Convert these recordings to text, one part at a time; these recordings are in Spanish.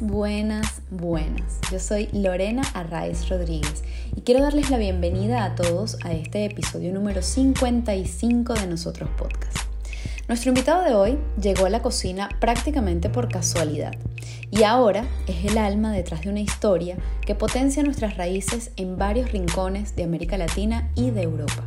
Buenas, buenas. Yo soy Lorena Arraez Rodríguez y quiero darles la bienvenida a todos a este episodio número 55 de Nosotros Podcast. Nuestro invitado de hoy llegó a la cocina prácticamente por casualidad y ahora es el alma detrás de una historia que potencia nuestras raíces en varios rincones de América Latina y de Europa.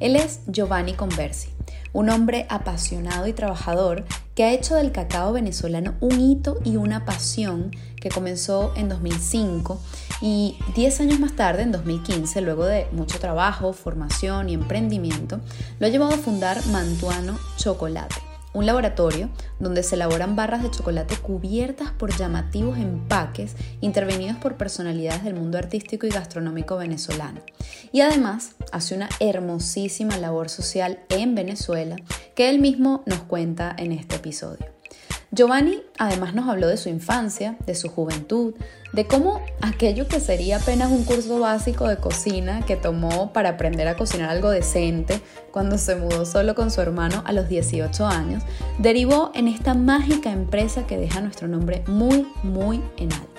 Él es Giovanni Conversi, un hombre apasionado y trabajador que ha hecho del cacao venezolano un hito y una pasión que comenzó en 2005 y 10 años más tarde, en 2015, luego de mucho trabajo, formación y emprendimiento, lo ha llevado a fundar Mantuano Chocolate un laboratorio donde se elaboran barras de chocolate cubiertas por llamativos empaques intervenidos por personalidades del mundo artístico y gastronómico venezolano. Y además hace una hermosísima labor social en Venezuela que él mismo nos cuenta en este episodio. Giovanni además nos habló de su infancia, de su juventud, de cómo aquello que sería apenas un curso básico de cocina que tomó para aprender a cocinar algo decente cuando se mudó solo con su hermano a los 18 años, derivó en esta mágica empresa que deja nuestro nombre muy, muy en alto.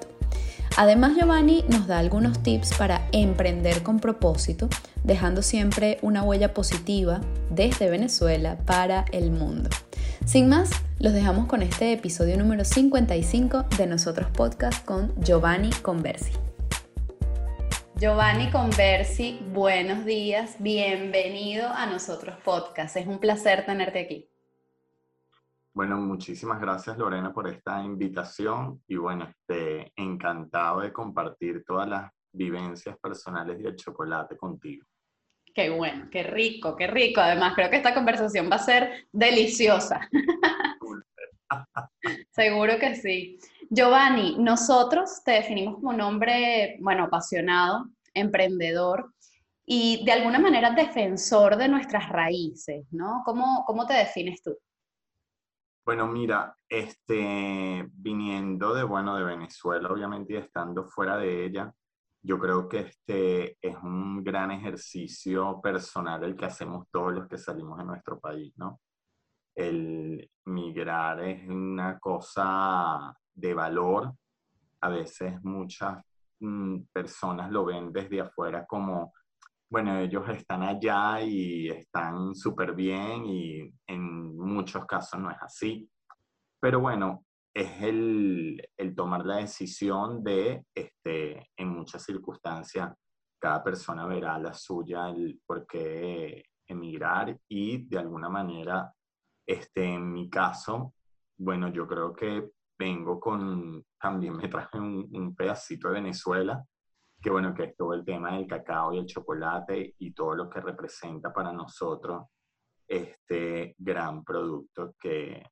Además, Giovanni nos da algunos tips para emprender con propósito, dejando siempre una huella positiva desde Venezuela para el mundo. Sin más, los dejamos con este episodio número 55 de Nosotros Podcast con Giovanni Conversi. Giovanni Conversi, buenos días, bienvenido a Nosotros Podcast. Es un placer tenerte aquí. Bueno, muchísimas gracias Lorena por esta invitación y bueno, este, encantado de compartir todas las vivencias personales del chocolate contigo. Qué bueno, qué rico, qué rico. Además, creo que esta conversación va a ser deliciosa. Seguro que sí. Giovanni, nosotros te definimos como un hombre, bueno, apasionado, emprendedor y de alguna manera defensor de nuestras raíces, ¿no? ¿Cómo, cómo te defines tú? Bueno, mira, este, viniendo de, bueno, de Venezuela, obviamente, y estando fuera de ella, yo creo que este es un gran ejercicio personal el que hacemos todos los que salimos de nuestro país, ¿no? El migrar es una cosa de valor. A veces muchas mm, personas lo ven desde afuera como bueno, ellos están allá y están súper bien y en muchos casos no es así. Pero bueno, es el, el, tomar la decisión de, este, en muchas circunstancias, cada persona verá la suya, el por qué emigrar y de alguna manera, este, en mi caso, bueno, yo creo que vengo con, también me traje un, un pedacito de Venezuela que bueno, que es todo el tema del cacao y el chocolate y todo lo que representa para nosotros este gran producto que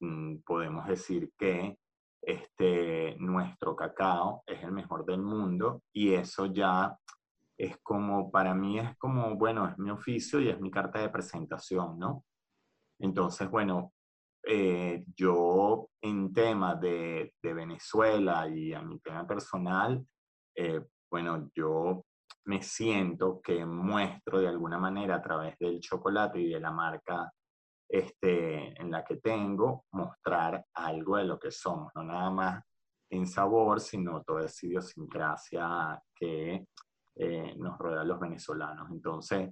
mm, podemos decir que este, nuestro cacao es el mejor del mundo y eso ya es como, para mí es como, bueno, es mi oficio y es mi carta de presentación, ¿no? Entonces, bueno, eh, yo en tema de, de, Venezuela y a mi tema personal, eh, bueno, yo me siento que muestro de alguna manera a través del chocolate y de la marca este, en la que tengo, mostrar algo de lo que somos, no nada más en sabor, sino toda esa idiosincrasia que eh, nos rodea a los venezolanos. Entonces,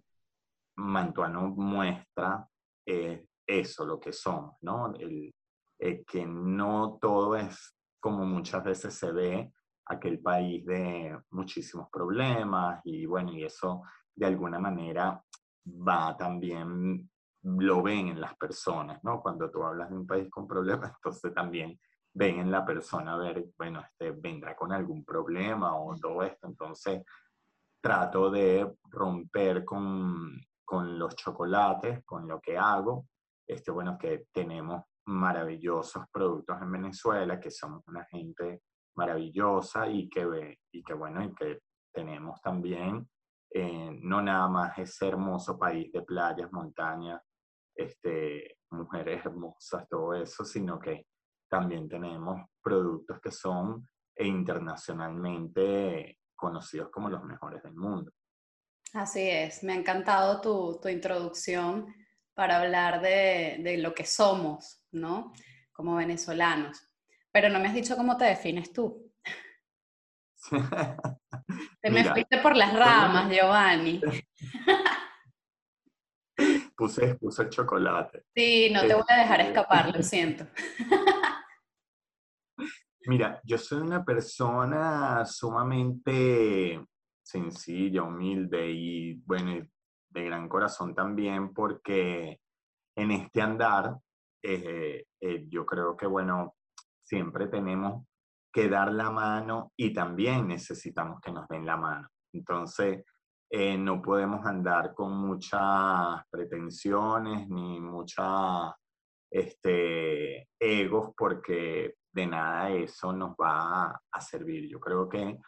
Mantuano muestra eh, eso, lo que somos, ¿no? El, eh, que no todo es como muchas veces se ve aquel país de muchísimos problemas y bueno, y eso de alguna manera va también, lo ven en las personas, ¿no? Cuando tú hablas de un país con problemas, entonces también ven en la persona, a ver, bueno, este vendrá con algún problema o todo esto, entonces trato de romper con, con los chocolates, con lo que hago, este, bueno, que tenemos maravillosos productos en Venezuela, que somos una gente maravillosa y que, y que bueno, y que tenemos también eh, no nada más ese hermoso país de playas, montañas, este, mujeres hermosas, todo eso, sino que también tenemos productos que son internacionalmente conocidos como los mejores del mundo. Así es, me ha encantado tu, tu introducción para hablar de, de, lo que somos, ¿no? Como venezolanos. Pero no me has dicho cómo te defines tú. te me fuiste por las ramas, Giovanni. puse, puse el chocolate. Sí, no te voy a dejar este, escapar, lo siento. Mira, yo soy una persona sumamente sencilla, humilde y, bueno, de gran corazón también, porque en este andar, eh, eh, yo creo que, bueno, siempre tenemos que dar la mano y también necesitamos que nos den la mano. Entonces, eh, no podemos andar con muchas pretensiones ni muchas este, egos porque de nada eso nos va a, servir. Yo creo que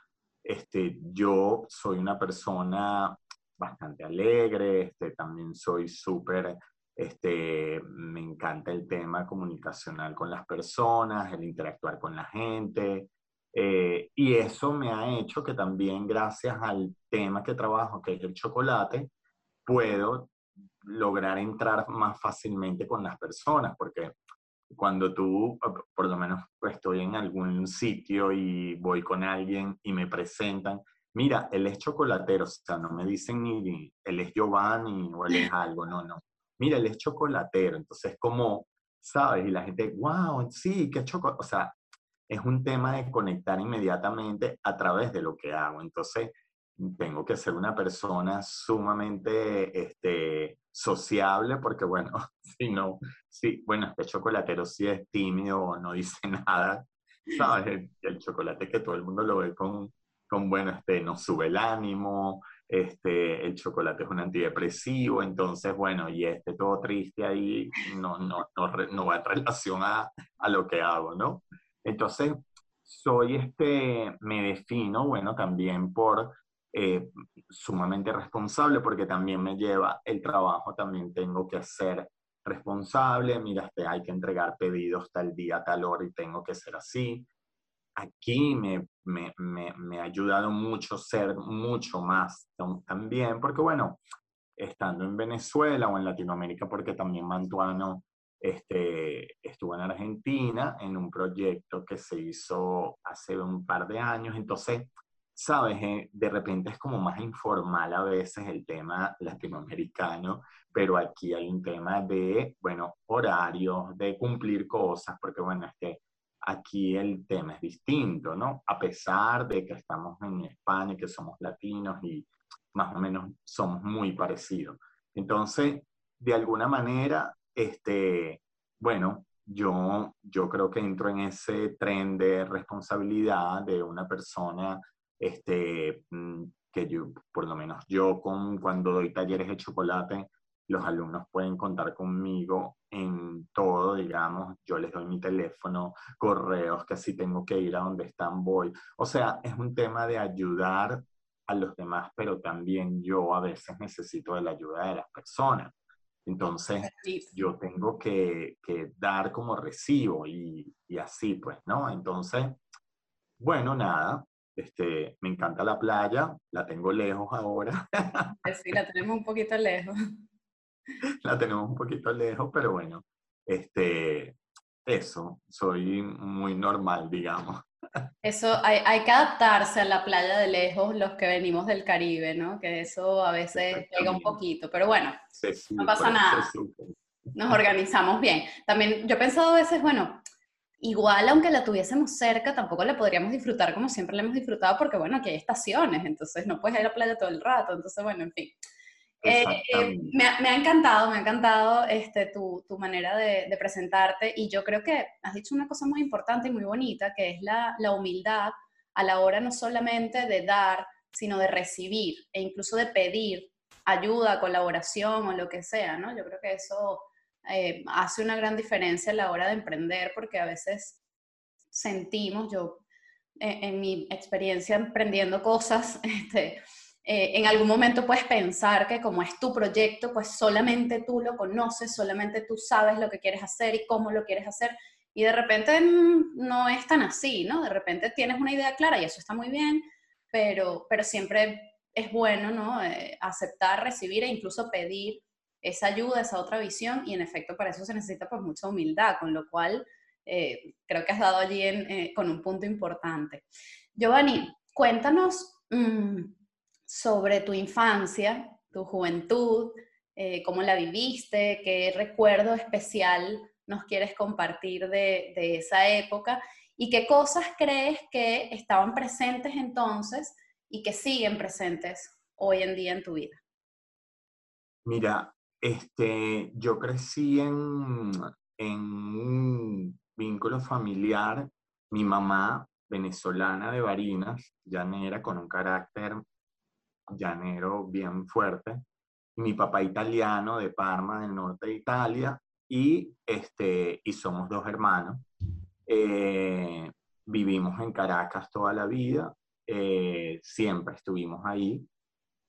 este, yo soy una persona bastante alegre, este, también soy súper, este, me encanta el tema comunicacional con las personas, el interactuar con la gente, eh, y eso me ha hecho que también gracias al tema que trabajo, que es el chocolate, puedo lograr entrar más fácilmente con las personas, porque cuando tú, por lo menos estoy en algún sitio y voy con alguien y me presentan, mira, él es chocolatero, o sea, no me dicen ni él es Giovanni o él es algo, no, no. Mira, él es chocolatero, entonces como, ¿sabes? Y la gente, wow, sí, qué chocolate, o sea, es un tema de conectar inmediatamente a través de lo que hago. Entonces, tengo que ser una persona sumamente este, sociable porque, bueno, si no, sí, bueno, este chocolatero sí es tímido no dice nada, ¿sabes? El, chocolate que todo el mundo lo ve con, con, bueno, este, nos sube el ánimo, este, el chocolate es un antidepresivo, entonces, bueno, y este todo triste ahí no, no, no, no va en relación a, a lo que hago, ¿no? Entonces, soy este, me defino, bueno, también por eh, sumamente responsable, porque también me lleva el trabajo, también tengo que ser responsable, mira, este, hay que entregar pedidos tal día, tal hora y tengo que ser así. Aquí me, me, me, me ha ayudado mucho ser mucho más también, porque bueno, estando en Venezuela o en Latinoamérica, porque también Mantuano este, estuve en Argentina en un proyecto que se hizo hace un par de años, entonces, sabes, eh, de repente es como más informal a veces el tema latinoamericano, pero aquí hay un tema de, bueno, horarios, de cumplir cosas, porque bueno, es que aquí el tema es distinto, ¿no? A pesar de que estamos en España y que somos latinos y más o menos somos muy parecidos. Entonces, de alguna manera, este, bueno, yo, yo creo que entro en ese tren de responsabilidad de una persona este, mm, que yo, por lo menos yo con, cuando doy talleres de chocolate, los alumnos pueden contar conmigo en todo, digamos, yo les doy mi teléfono, correos, que si tengo que ir a donde están, voy. O sea, es un tema de ayudar a los demás, pero también yo a veces necesito de la ayuda de las personas. Entonces, yo tengo que, dar como recibo y, así, pues, ¿no? Entonces, bueno, nada, este, me encanta la playa, la tengo lejos ahora. Pues sí, la tenemos un poquito lejos. La tenemos un poquito lejos, pero bueno, este, eso, soy muy normal, digamos. Eso, hay, hay, que adaptarse a la playa de lejos los que venimos del Caribe, ¿no? Que eso a veces pega un poquito, pero bueno, no pasa nada. Nos organizamos bien. También yo he pensado a veces, bueno, igual aunque la tuviésemos cerca, tampoco la podríamos disfrutar como siempre la hemos disfrutado, porque bueno, aquí hay estaciones, entonces no puedes ir a la playa todo el rato, entonces bueno, en fin. Eh, eh, me, ha, encantado, me ha encantado este, tu, tu manera de, de, presentarte y yo creo que has dicho una cosa muy importante y muy bonita, que es la, la, humildad a la hora no solamente de dar, sino de recibir e incluso de pedir ayuda, colaboración o lo que sea, ¿no? Yo creo que eso eh, hace una gran diferencia a la hora de emprender porque a veces sentimos, yo en mi experiencia emprendiendo cosas, este, eh, en algún momento puedes pensar que como es tu proyecto, pues solamente tú lo conoces, solamente tú sabes lo que quieres hacer y cómo lo quieres hacer. Y de repente no es tan así, ¿no? De repente tienes una idea clara y eso está muy bien, pero, pero siempre es bueno, ¿no? Eh, aceptar, recibir e incluso pedir esa ayuda, esa otra visión y en efecto para eso se necesita pues mucha humildad, con lo cual eh, creo que has dado allí eh, con un punto importante. Giovanni, cuéntanos mm, sobre tu infancia, tu juventud, eh, cómo la viviste, qué recuerdo especial nos quieres compartir de, de esa época y qué cosas crees que estaban presentes entonces y que siguen presentes hoy en día en tu vida. Mira, este, yo crecí en, en un vínculo familiar. Mi mamá, venezolana de Barinas, llanera, con un carácter llanero bien fuerte. Y mi papá italiano de Parma, del norte de Italia. Y, este, y somos dos hermanos. Eh, vivimos en Caracas toda la vida. Eh, siempre estuvimos ahí.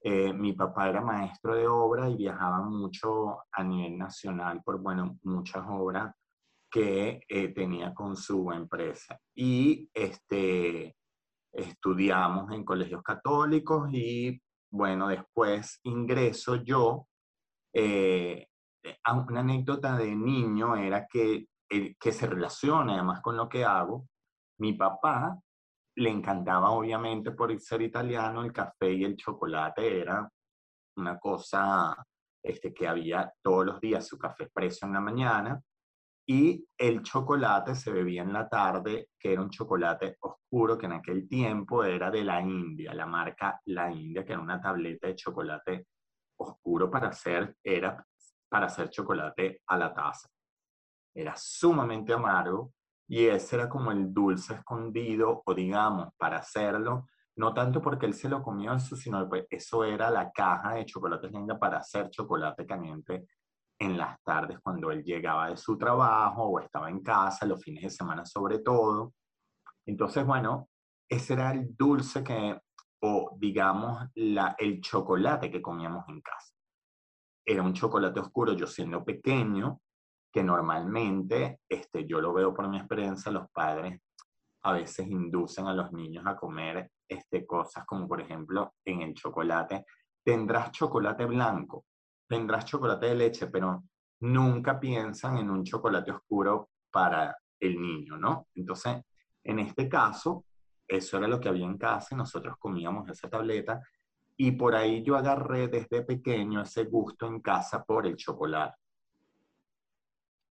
Eh, mi papá era maestro de obra y viajaba mucho a nivel nacional por, bueno, muchas obras que eh, tenía con su empresa. Y este, estudiamos en colegios católicos y, bueno, después ingreso yo. Eh, una anécdota de niño era que, que se relaciona además con lo que hago. Mi papá le encantaba obviamente por ser italiano, el café y el chocolate era una cosa este, que había todos los días, su café expreso en la mañana, y el chocolate se bebía en la tarde, que era un chocolate oscuro, que en aquel tiempo era de la India, la marca La India, que era una tableta de chocolate oscuro para hacer, era para hacer chocolate a la taza. Era sumamente amargo, y ese era como el dulce escondido, o digamos, para hacerlo, no tanto porque él se lo comió sino que eso era la caja de chocolate linda para hacer chocolate caliente en las tardes cuando él llegaba de su trabajo o estaba en casa, los fines de semana sobre todo. Entonces, bueno, ese era el dulce que, o digamos, la, el chocolate que comíamos en casa. Era un chocolate oscuro, yo siendo pequeño, que normalmente, este, yo lo veo por mi experiencia, los padres a veces inducen a los niños a comer este, cosas como por ejemplo en el chocolate, tendrás chocolate blanco, tendrás chocolate de leche, pero nunca piensan en un chocolate oscuro para el niño, ¿no? Entonces, en este caso, eso era lo que había en casa y nosotros comíamos esa tableta y por ahí yo agarré desde pequeño ese gusto en casa por el chocolate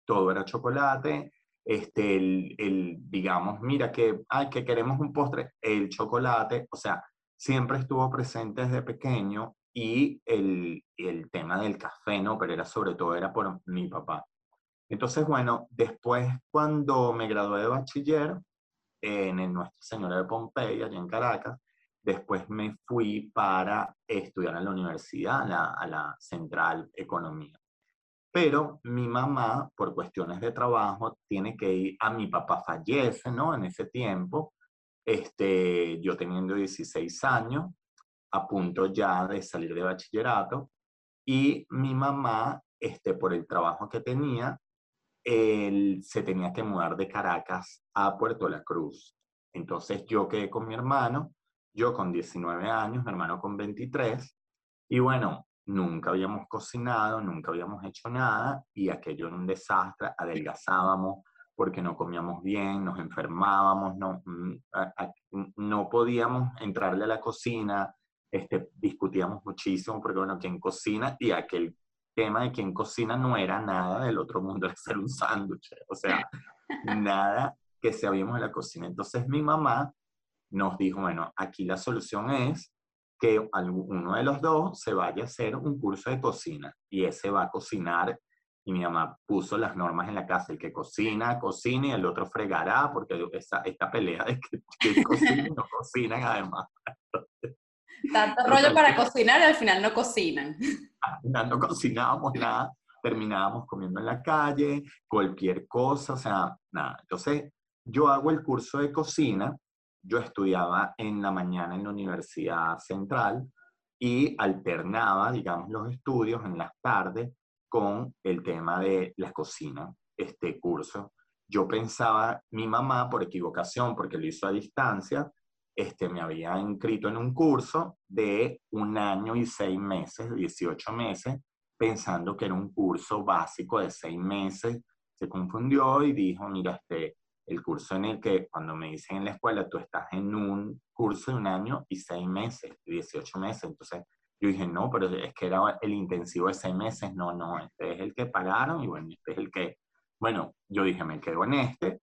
todo era chocolate, este, el, digamos, mira que, ay, que queremos un postre, el chocolate, o sea, siempre estuvo presente desde pequeño y el, el tema del café, ¿no? Pero era sobre todo, era por mi papá. Entonces, bueno, después cuando me gradué de bachiller en el Nuestra Señora de Pompeya, allá en Caracas, después me fui para estudiar en la universidad, a la, a la Central Economía. Pero mi mamá, por cuestiones de trabajo, tiene que ir, a mi papá fallece, ¿no? En ese tiempo, este, yo teniendo 16 años, a punto ya de salir de bachillerato, y mi mamá, este, por el trabajo que tenía, él se tenía que mudar de Caracas a Puerto La Cruz. Entonces yo quedé con mi hermano, yo con 19 años, mi hermano con 23, y bueno, nunca habíamos cocinado, nunca habíamos hecho nada y aquello era un desastre, adelgazábamos porque no comíamos bien, nos enfermábamos, no, mm, no podíamos entrarle a la cocina, este, discutíamos muchísimo porque, bueno, ¿quién cocina? Y aquel tema de quién cocina no era nada del otro mundo, era hacer un sándwich, o sea, nada que sabíamos en la cocina. Entonces mi mamá nos dijo, bueno, aquí la solución es que uno de los dos se vaya a hacer un curso de cocina y ese va a cocinar y mi mamá puso las normas en la casa, el que cocina, cocina y el otro fregará, porque esta, esta pelea de que, que cocinan y no cocinan además. Tanto rollo para cocinar y al final no cocinan. Al final no cocinábamos nada, terminábamos comiendo en la calle, cualquier cosa, o sea, nada. Entonces, yo hago el curso de cocina yo estudiaba en la mañana en la Universidad Central y alternaba, digamos, los estudios en las tardes con el tema de la cocina, este curso. Yo pensaba, mi mamá, por equivocación, porque lo hizo a distancia, este, me había inscrito en un curso de un año y seis meses, 18 meses, pensando que era un curso básico de seis meses. Se confundió y dijo, mira, este, el curso en el que cuando me dicen en la escuela, tú estás en un curso de un año y seis meses, 18 meses, entonces yo dije, no, pero es que era el intensivo de seis meses, no, no, este es el que pagaron y bueno, este es el que, bueno, yo dije, me quedo en este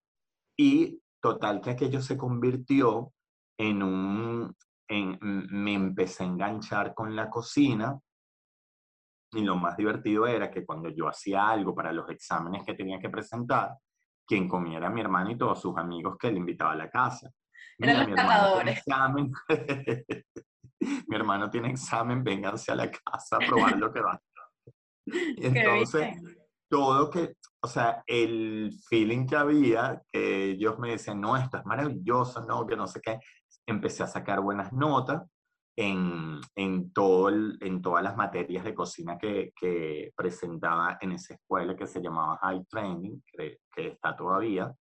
y total que aquello se convirtió en un, en, me empecé a enganchar con la cocina y lo más divertido era que cuando yo hacía algo para los exámenes que tenía que presentar, quien comía era mi hermano y todos sus amigos que le invitaba a la casa. Eran los catadores. mi hermano tiene examen, vénganse a la casa a probar lo que va. Entonces, todo que, o sea, el feeling que había, que ellos me decían, no, esto es maravilloso, no, que no sé qué, empecé a sacar buenas notas en, en, todo en todas las materias de cocina que, que, presentaba en esa escuela que se llamaba High Training, que, que está todavía.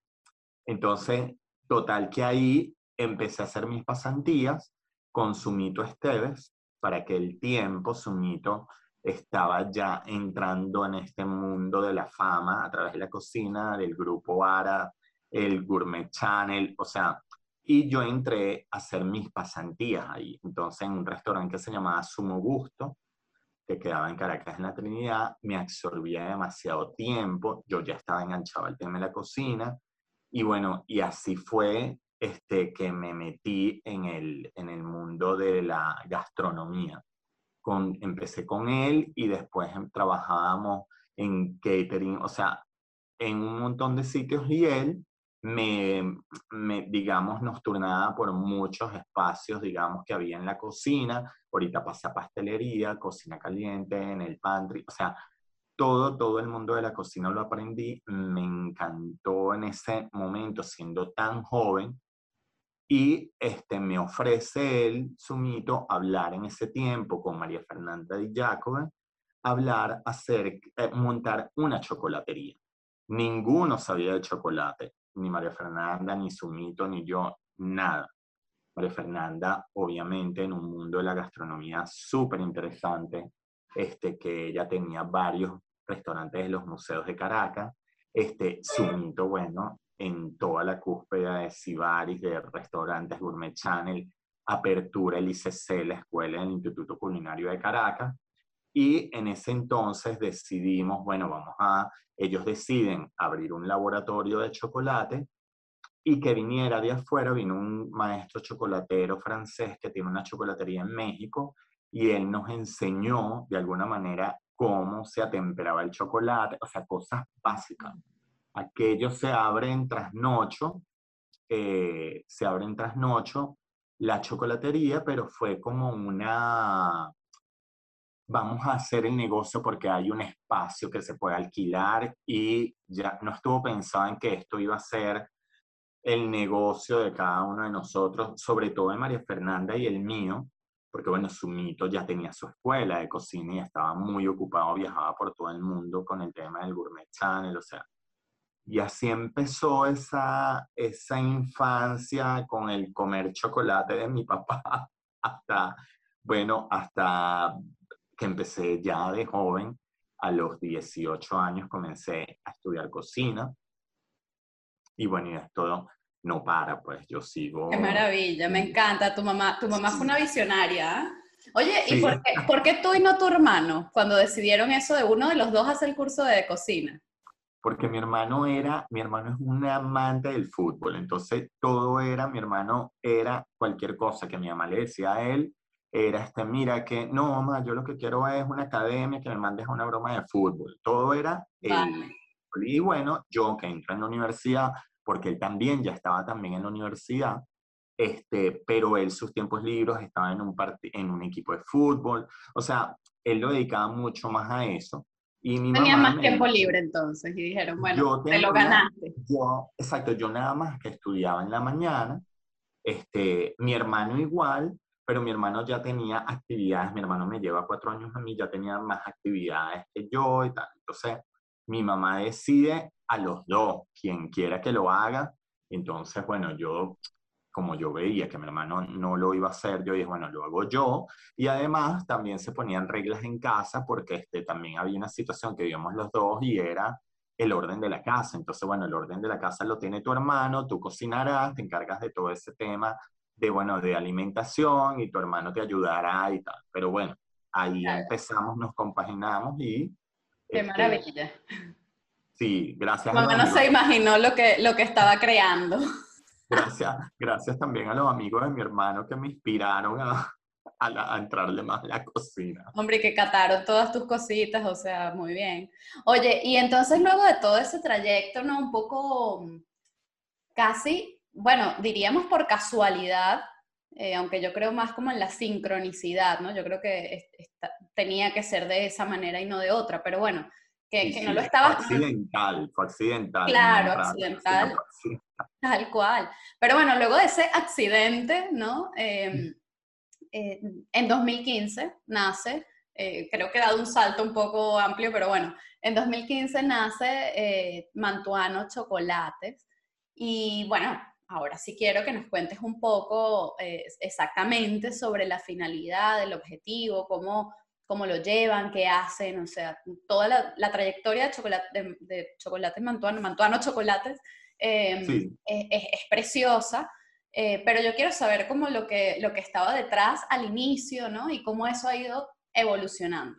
Entonces, total que ahí empecé a hacer mis pasantías con Sumito Esteves, para aquel tiempo Sumito estaba ya entrando en este mundo de la fama a través de la cocina, del grupo ARA, el Gourmet Channel, o sea, y yo entré a hacer mis pasantías ahí. Entonces, en un restaurante que se llamaba Sumo Gusto, que quedaba en Caracas, en la Trinidad, me absorbía demasiado tiempo. Yo ya estaba enganchado al tema de la cocina. Y bueno, y así fue este, que me metí en el, en el mundo de la gastronomía. Con, empecé con él y después trabajábamos en catering, o sea, en un montón de sitios y él me, me, digamos, nos turnaba por muchos espacios, digamos, que había en la cocina. Ahorita pasé a pastelería, cocina caliente, en el pantry, o sea, todo, todo el mundo de la cocina lo aprendí. Me encantó en ese momento, siendo tan joven. Y este, me ofrece él, su mito, hablar en ese tiempo con María Fernanda Di Giacome, hablar, hacer, eh, montar una chocolatería. Ninguno sabía de chocolate ni María Fernanda, ni Sumito, ni yo, nada. María Fernanda, obviamente, en un mundo de la gastronomía súper interesante, este, que ella tenía varios restaurantes de los museos de Caracas, este, Sumito, bueno, en toda la cúspide de Sibaris, de restaurantes Gourmet Channel, apertura el ICC, la escuela del Instituto Culinario de Caracas, y en ese entonces decidimos, bueno, vamos a, ellos deciden abrir un laboratorio de chocolate y que viniera de afuera, vino un maestro chocolatero francés que tiene una chocolatería en México y él nos enseñó de alguna manera cómo se atemperaba el chocolate, o sea, cosas básicas. Aquello se abre en trasnocho, eh, se abre en trasnocho la chocolatería, pero fue como una, vamos a hacer el negocio porque hay un espacio que se puede alquilar y ya no estuvo pensado en que esto iba a ser el negocio de cada uno de nosotros, sobre todo de María Fernanda y el mío, porque bueno, su mito ya tenía su escuela de cocina y estaba muy ocupado, viajaba por todo el mundo con el tema del Gourmet Channel, o sea, y así empezó esa, esa infancia con el comer chocolate de mi papá hasta, bueno, hasta que empecé ya de joven, a los 18 años comencé a estudiar cocina. Y bueno, y esto no para, pues yo sigo. Qué maravilla, me encanta. Tu mamá, tu mamá fue una visionaria. ¿ah? Oye, ¿y por qué, por qué, tú y no tu hermano cuando decidieron eso de uno de los dos hacer el curso de cocina? Porque mi hermano era, mi hermano es un amante del fútbol, entonces todo era, mi hermano era cualquier cosa que mi mamá le decía a él, era este, mira que no, mamá, yo lo que quiero es una academia que me mandes a una broma de fútbol. Todo era el... Y bueno, yo que entré en la universidad, porque él también ya estaba también en la universidad, este, pero él sus tiempos libres estaba en un, en un equipo de fútbol, o sea, él lo dedicaba mucho más a eso. Y mi Tenía más tiempo libre entonces y dijeron, bueno, te lo ganaste. Yo, exacto, yo nada más que estudiaba en la mañana, este, mi hermano igual, pero mi hermano ya tenía actividades, mi hermano me lleva cuatro años a mí, ya tenía más actividades que yo y tal. Entonces, mi mamá decide a los dos, quien quiera que lo haga. Entonces, bueno, yo, como yo veía que mi hermano no lo iba a hacer, yo dije, bueno, lo hago yo. Y además también se ponían reglas en casa porque este, también había una situación que vivíamos los dos y era el orden de la casa. Entonces, bueno, el orden de la casa lo tiene tu hermano, tú cocinarás, te encargas de todo ese tema de, bueno, de alimentación y tu hermano te ayudará y tal. Pero bueno, ahí empezamos, nos compaginamos y... Qué este, maravilla. Sí, gracias. Más o menos se imaginó lo que, lo que estaba creando. Gracias, gracias también a los amigos de mi hermano que me inspiraron a, a, entrarle más a la cocina. Hombre, que cataron todas tus cositas, o sea, muy bien. Oye, y entonces luego de todo ese trayecto, ¿no? Un poco casi, bueno, diríamos por casualidad, eh, aunque yo creo más como en la sincronicidad, ¿no? Yo creo que tenía que ser de esa manera y no de otra, pero bueno, que, no lo estaba... Fue accidental, fue accidental. Claro, accidental, Tal cual. Pero bueno, luego de ese accidente, ¿no? Em, eh, en 2015 nace, eh, creo que he dado un salto un poco amplio, pero bueno, en 2015 nace Mantuano Chocolates. Y bueno, ahora sí quiero que nos cuentes un poco exactamente sobre la finalidad, el objetivo, cómo, cómo lo llevan, qué hacen, o sea, toda la, trayectoria de, chocolate, de, Chocolates Mantuano, Mantuano Chocolates, es, es, preciosa. Eh, pero yo quiero saber cómo lo que, lo que estaba detrás al inicio, ¿no? Y cómo eso ha ido evolucionando.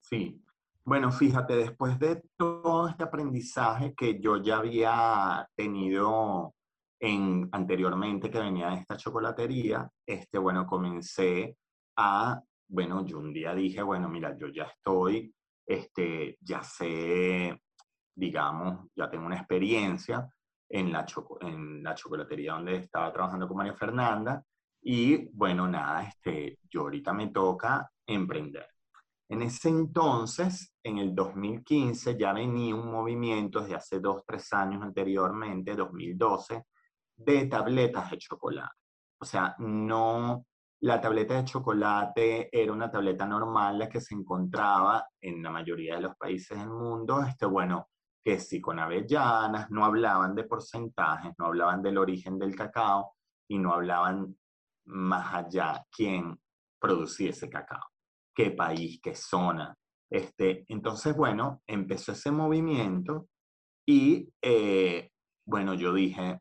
Sí. Bueno, fíjate, después de todo este aprendizaje que yo ya había tenido en, anteriormente que venía de esta chocolatería, este, bueno, comencé a, bueno, yo un día dije, bueno, mira, yo ya estoy, este, ya sé, digamos, ya tengo una experiencia, en la, en la chocolatería donde estaba trabajando con María Fernanda. Y bueno, nada, este, yo ahorita me toca emprender. En ese entonces, en el 2015, ya venía un movimiento desde hace dos, tres años anteriormente, 2012, de tabletas de chocolate. O sea, no, la tableta de chocolate era una tableta normal, la que se encontraba en la mayoría de los países del mundo. Este, bueno, que sí con avellanas, no hablaban de porcentajes, no hablaban del origen del cacao y no hablaban más allá quién producía ese cacao, qué país, qué zona. Este, entonces, bueno, empezó ese movimiento y, eh, bueno, yo dije,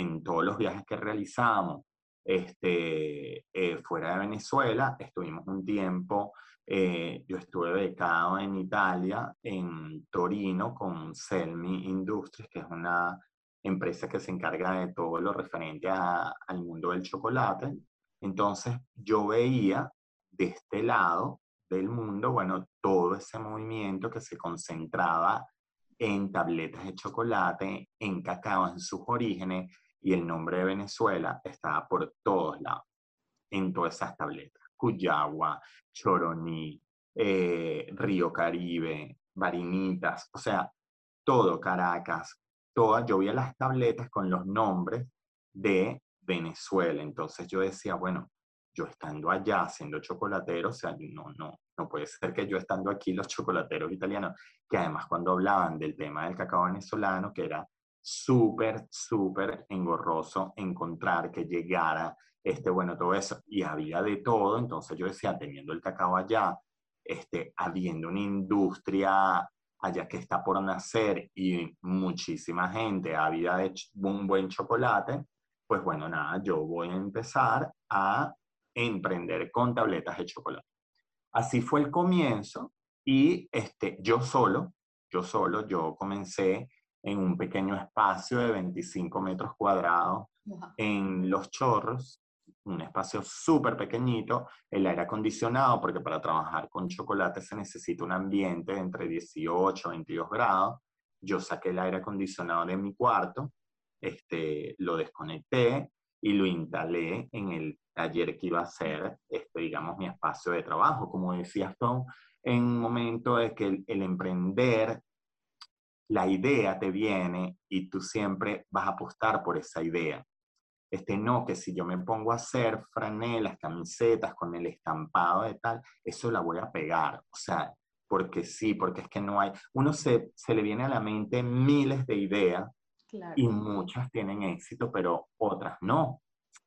en todos los viajes que realizamos este, eh, fuera de Venezuela, estuvimos un tiempo eh, yo estuve becado en Italia, en Torino, con Selmi Industries, que es una empresa que se encarga de todo lo referente al mundo del chocolate. Entonces, yo veía de este lado del mundo, bueno, todo ese movimiento que se concentraba en tabletas de chocolate, en cacao, en sus orígenes, y el nombre de Venezuela estaba por todos lados, en todas esas tabletas. Cuyagua, Choroní, eh, Río Caribe, Barinitas, o sea, todo Caracas, todas, yo vi las tabletas con los nombres de Venezuela. Entonces yo decía, bueno, yo estando allá siendo chocolatero, o sea, no, no, no puede ser que yo estando aquí los chocolateros italianos, que además cuando hablaban del tema del cacao venezolano, que era súper, súper engorroso encontrar que llegara este, bueno, todo eso, y había de todo, entonces yo decía, teniendo el cacao allá, este, habiendo una industria allá que está por nacer y muchísima gente había de un buen chocolate, pues bueno, nada, yo voy a empezar a emprender con tabletas de chocolate. Así fue el comienzo y este, yo solo, yo solo, yo comencé en un pequeño espacio de 25 metros cuadrados en Los Chorros, un espacio súper pequeñito, el aire acondicionado, porque para trabajar con chocolate se necesita un ambiente de entre 18 y 22 grados. Yo saqué el aire acondicionado de mi cuarto, este, lo desconecté y lo instalé en el taller que iba a ser, este, digamos, mi espacio de trabajo. Como decías tú, en un momento de que el emprender, la idea te viene y tú siempre vas a apostar por esa idea este, no, que si yo me pongo a hacer franelas, camisetas con el estampado de tal, eso la voy a pegar. O sea, porque sí, porque es que no hay, uno se, se le viene a la mente miles de ideas y muchas tienen éxito, pero otras no.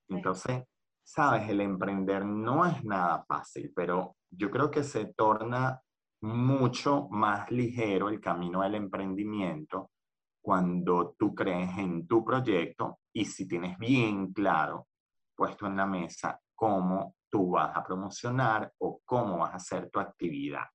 Entonces, sabes, el emprender no es nada fácil, pero yo creo que se torna mucho más ligero el camino del emprendimiento cuando tú crees en tu proyecto y si tienes bien claro puesto en la mesa cómo tú vas a promocionar o cómo vas a hacer tu actividad.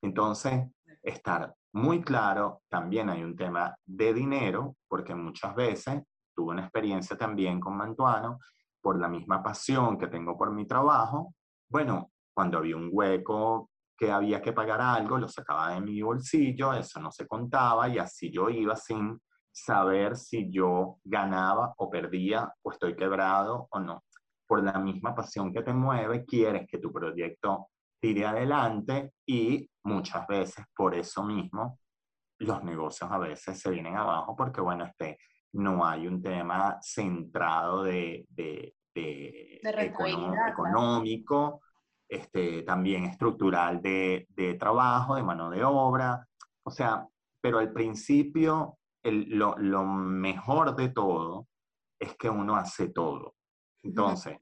Entonces, estar muy claro, también hay un tema de dinero, porque muchas veces tuve una experiencia también con Mantuano, por la misma pasión que tengo por mi trabajo, bueno, cuando había un hueco que había que pagar algo, lo sacaba de mi bolsillo, eso no se contaba y así yo iba sin saber si yo ganaba o perdía o estoy quebrado o no. Por la misma pasión que te mueve, quieres que tu proyecto tire adelante y muchas veces por eso mismo los negocios a veces se vienen abajo porque, bueno, este, no hay un tema centrado de, de, de, económico, este, también estructural de, de, trabajo, de mano de obra. O sea, pero al principio lo, lo, mejor de todo es que uno hace todo. Entonces,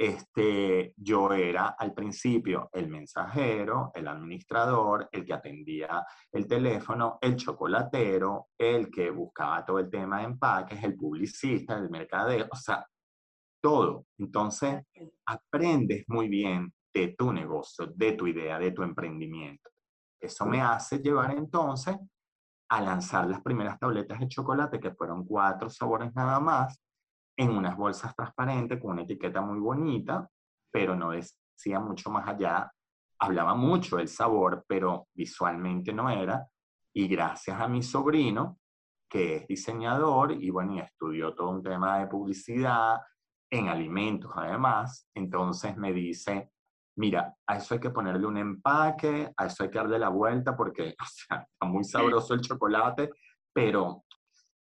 este, yo era al principio el mensajero, el administrador, el que atendía el teléfono, el chocolatero, el que buscaba todo el tema de empaques, el publicista, el mercadeo, o sea, todo. Entonces, aprendes muy bien de tu negocio, de tu idea, de tu emprendimiento. Eso me hace llevar entonces a lanzar las primeras tabletas de chocolate, que fueron cuatro sabores nada más, en unas bolsas transparentes con una etiqueta muy bonita, pero no decía mucho más allá. Hablaba mucho del sabor, pero visualmente no era. Y gracias a mi sobrino, que es diseñador y bueno, y estudió todo un tema de publicidad en alimentos además, entonces me dice, mira, a eso hay que ponerle un empaque, a eso hay que darle la vuelta porque o sea, está muy sabroso el chocolate, pero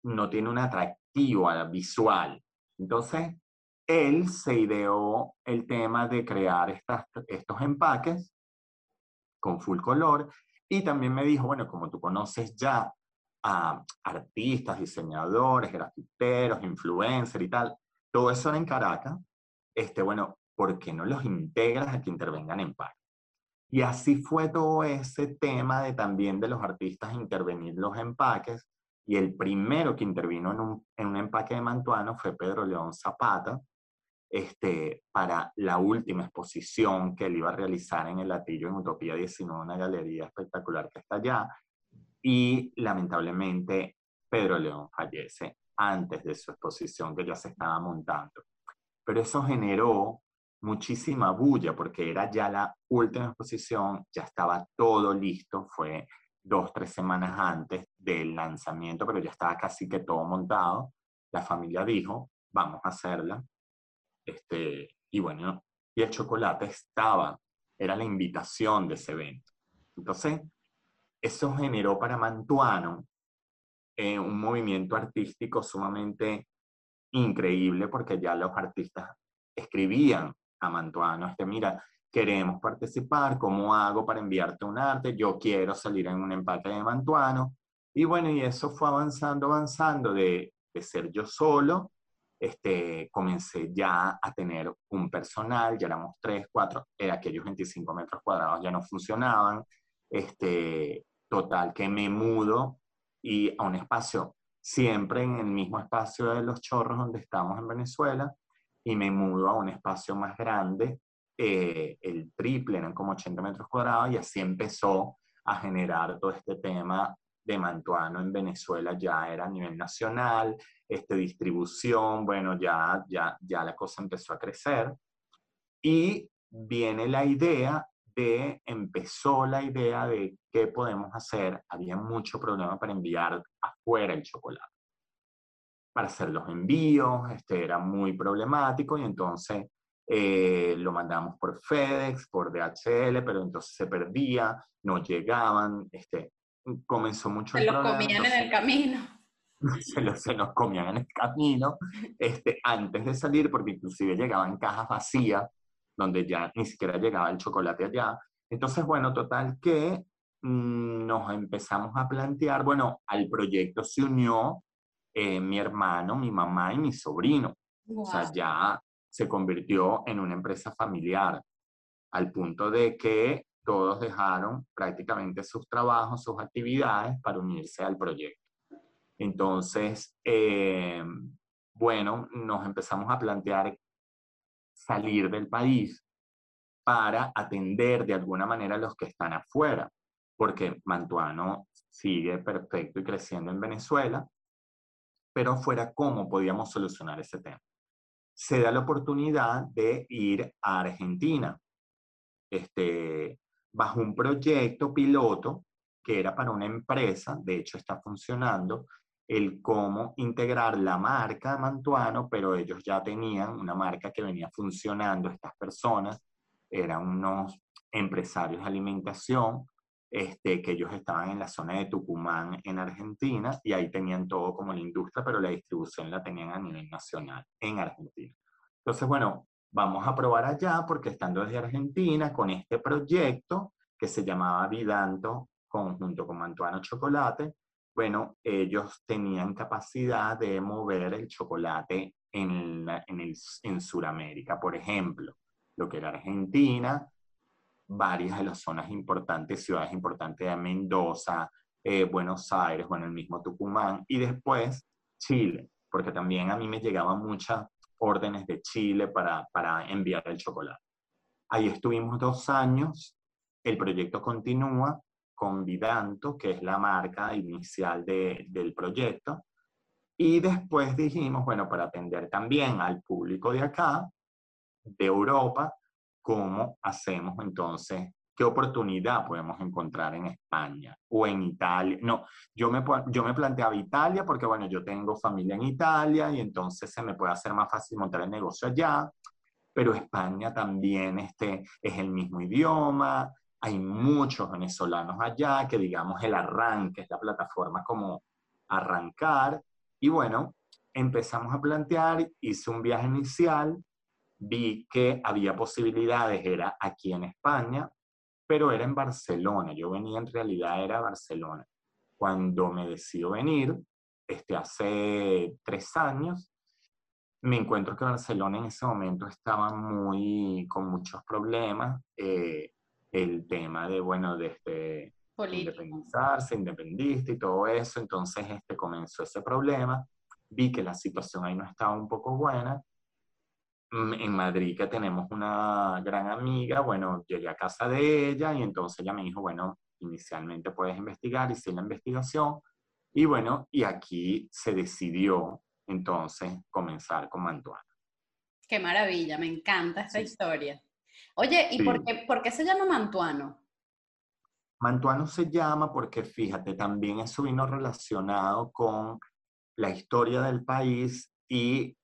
no tiene un atractivo visual. Entonces, él se ideó el tema de crear estas, estos empaques con full color y también me dijo, bueno, como tú conoces ya a artistas, diseñadores, grafiteros, influencers y tal, todo eso era en Caracas, este, bueno, ¿por qué no los integras a que intervengan en empaques? Y así fue todo ese tema de también de los artistas intervenir los empaques y el primero que intervino en un, en un empaque de Mantuano fue Pedro León Zapata, este, para la última exposición que él iba a realizar en el Latillo en Utopía 19, una galería espectacular que está allá. Y lamentablemente Pedro León fallece antes de su exposición que ya se estaba montando. Pero eso generó muchísima bulla porque era ya la última exposición, ya estaba todo listo, fue dos, tres semanas antes del lanzamiento, pero ya estaba casi que todo montado. La familia dijo, vamos a hacerla. Este, y bueno, y el chocolate estaba, era la invitación de ese evento. Entonces, eso generó para Mantuano eh, un movimiento artístico sumamente increíble porque ya los artistas escribían a Mantuano, este, mira, queremos participar, ¿cómo hago para enviarte un arte? Yo quiero salir en un empaque de Mantuano. Y bueno, y eso fue avanzando, avanzando, de, de ser yo solo, este, comencé ya a tener un personal, ya éramos tres, cuatro, eh, aquellos 25 metros cuadrados ya no funcionaban, este, total que me mudo y a un espacio, siempre en el mismo espacio de los chorros donde estamos en Venezuela, y me mudo a un espacio más grande eh, el triple, eran como 80 metros cuadrados, y así empezó a generar todo este tema de Mantuano en Venezuela, ya era a nivel nacional, este, distribución, bueno, ya, ya, ya la cosa empezó a crecer. Y viene la idea de, empezó la idea de qué podemos hacer. Había mucho problema para enviar afuera el chocolate. Para hacer los envíos, este, era muy problemático y entonces eh, lo mandamos por FedEx, por DHL, pero entonces se perdía, no llegaban, este, comenzó mucho se los comían en el camino. Se los, se los comían en el camino, este, antes de salir, porque inclusive llegaban cajas vacías, donde ya ni siquiera llegaba el chocolate allá. Entonces, bueno, total que mm, nos empezamos a plantear, bueno, al proyecto se unió eh, mi hermano, mi mamá y mi sobrino. O sea, ya se convirtió en una empresa familiar, al punto de que todos dejaron prácticamente sus trabajos, sus actividades para unirse al proyecto. Entonces, eh, bueno, nos empezamos a plantear salir del país para atender de alguna manera a los que están afuera, porque Mantuano sigue perfecto y creciendo en Venezuela, pero afuera, ¿cómo podíamos solucionar ese tema? Se da la oportunidad de ir a Argentina, este, bajo un proyecto piloto que era para una empresa, de hecho está funcionando, el cómo integrar la marca Mantuano, pero ellos ya tenían una marca que venía funcionando, estas personas eran unos empresarios de alimentación, este, que ellos estaban en la zona de Tucumán, en Argentina, y ahí tenían todo como la industria, pero la distribución la tenían a nivel nacional en Argentina. Entonces, bueno, vamos a probar allá porque estando desde Argentina con este proyecto que se llamaba Vidanto, conjunto con Mantuano Chocolate, bueno, ellos tenían capacidad de mover el chocolate en, en, el, en Sudamérica, por ejemplo, lo que era Argentina, varias de las zonas importantes, ciudades importantes de Mendoza, eh, Buenos Aires, bueno, el mismo Tucumán, y después Chile, porque también a mí me llegaban muchas órdenes de Chile para, para enviar el chocolate. Ahí estuvimos dos años, el proyecto continúa, con Vidanto, que es la marca inicial de, del proyecto. Y después dijimos, bueno, para atender también al público de acá, de Europa, ¿cómo hacemos entonces? ¿Qué oportunidad podemos encontrar en España o en Italia? No, yo me, yo me planteaba Italia porque, bueno, yo tengo familia en Italia y entonces se me puede hacer más fácil montar el negocio allá, pero España también este, es el mismo idioma, hay muchos venezolanos allá, que digamos el arranque es la plataforma como arrancar. Y bueno, empezamos a plantear, hice un viaje inicial, vi que había posibilidades, era aquí en España, pero era en Barcelona. Yo venía en realidad, era Barcelona. Cuando me decido venir, este, hace tres años, me encuentro que Barcelona en ese momento estaba muy, con muchos problemas. Eh, el tema de, bueno, de este, independizarse, independista y todo eso. Entonces este, comenzó ese problema. Vi que la situación ahí no estaba un poco buena. Mm, en Madrid, que tenemos una gran amiga, bueno, llegué a casa de ella y entonces ella me dijo, bueno, inicialmente puedes investigar, hice la investigación. Y bueno, y aquí se decidió entonces comenzar con Mantuana. Qué maravilla, me encanta esta historia. Oye, ¿y por, qué, por qué se llama Mantuano? Mantuano se llama porque, fíjate, también eso vino relacionado con la historia del país y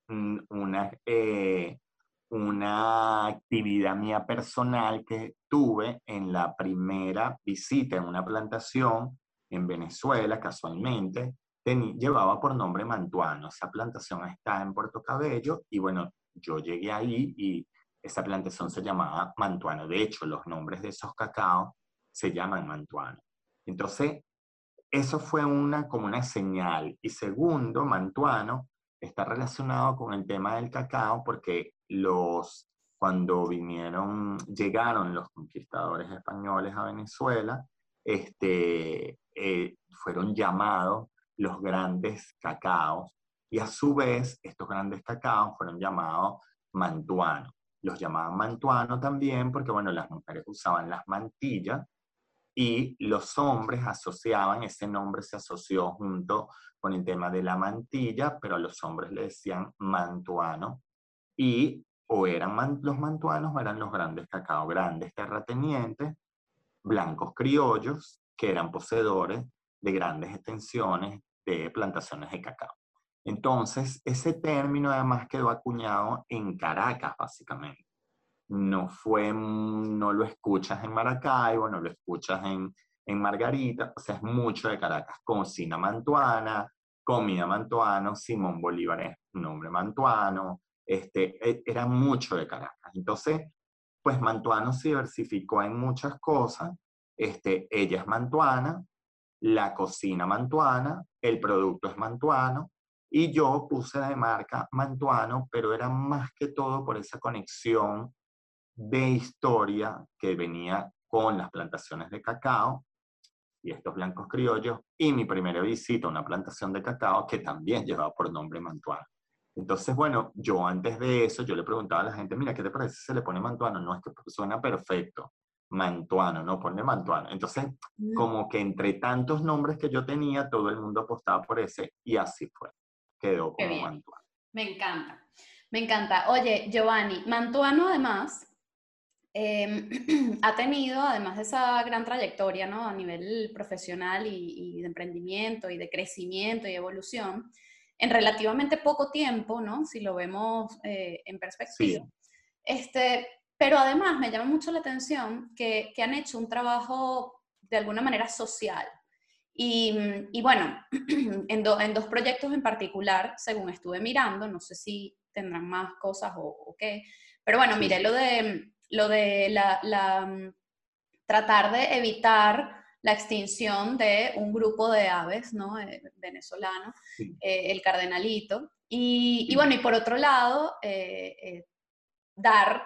una, eh, una actividad mía personal que tuve en la primera visita en una plantación en Venezuela, casualmente, llevaba por nombre Mantuano. Esa plantación está en Puerto Cabello y bueno, yo llegué ahí y esa plantación se llamaba mantuano. De hecho, los nombres de esos cacaos se llaman mantuano. Entonces, eso fue una, como una señal. Y segundo, mantuano está relacionado con el tema del cacao porque los, cuando vinieron, llegaron los conquistadores españoles a Venezuela, este, eh, fueron llamados los grandes cacaos y a su vez estos grandes cacaos fueron llamados mantuanos. Los llamaban mantuano también, porque bueno, las mujeres usaban las mantillas y los hombres asociaban, ese nombre se asoció junto con el tema de la mantilla, pero a los hombres le decían mantuano y o eran los mantuanos o eran los grandes cacao, grandes terratenientes, blancos criollos, que eran poseedores de grandes extensiones de plantaciones de cacao. Entonces, ese término además quedó acuñado en Caracas, básicamente. No fue, no lo escuchas en Maracaibo, no lo escuchas en, en Margarita, o sea, es mucho de Caracas. Cocina mantuana, comida mantuano, Simón Bolívar es nombre mantuano, este, e, era mucho de Caracas. Entonces, pues Mantuano se diversificó en muchas cosas. Este, ella es mantuana, la cocina mantuana, el producto es mantuano, y yo puse de marca Mantuano, pero era más que todo por esa conexión de historia que venía con las plantaciones de cacao y estos blancos criollos, y mi primera visita a una plantación de cacao que también llevaba por nombre Mantuano. Entonces, bueno, yo antes de eso, yo le preguntaba a la gente, mira, ¿qué te parece si se le pone Mantuano? No, es que suena perfecto. Mantuano, no, ponle Mantuano. Entonces, mm. como que entre tantos nombres que yo tenía, todo el mundo apostaba por ese y así fue. Quedó como Mantuano. Me encanta, me encanta. Oye, Giovanni, Mantuano además em, ha tenido, además de esa gran trayectoria ¿no? a nivel profesional y, de emprendimiento y de crecimiento y evolución, en relativamente poco tiempo, ¿no? si lo vemos eh, en perspectiva. Este, pero además me llama mucho la atención que, han hecho un trabajo de alguna manera social. Y, bueno, en, dos proyectos en particular, según estuve mirando, no sé si tendrán más cosas o, qué, pero bueno, miré lo de, lo de la, mm, tratar de evitar la extinción de un grupo de aves ¿no? Eh, venezolano, eh, el cardenalito. Y, bueno, y por otro lado, eh, dar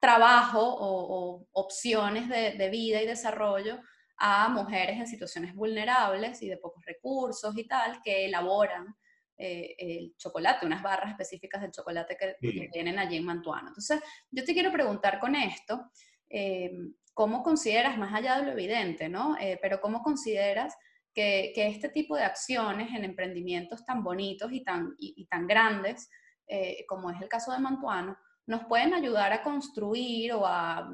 trabajo o, opciones de, vida y desarrollo a mujeres en situaciones vulnerables y de pocos recursos y tal, que elaboran eh, el chocolate, unas barras específicas del chocolate que, tienen allí en Mantuano. Entonces, yo te quiero preguntar con esto, eh, ¿cómo consideras, más allá de lo evidente, ¿no? Eh, pero cómo consideras que, este tipo de acciones en emprendimientos tan bonitos y tan, y tan grandes, como es el caso de Mantuano, nos pueden ayudar a construir o a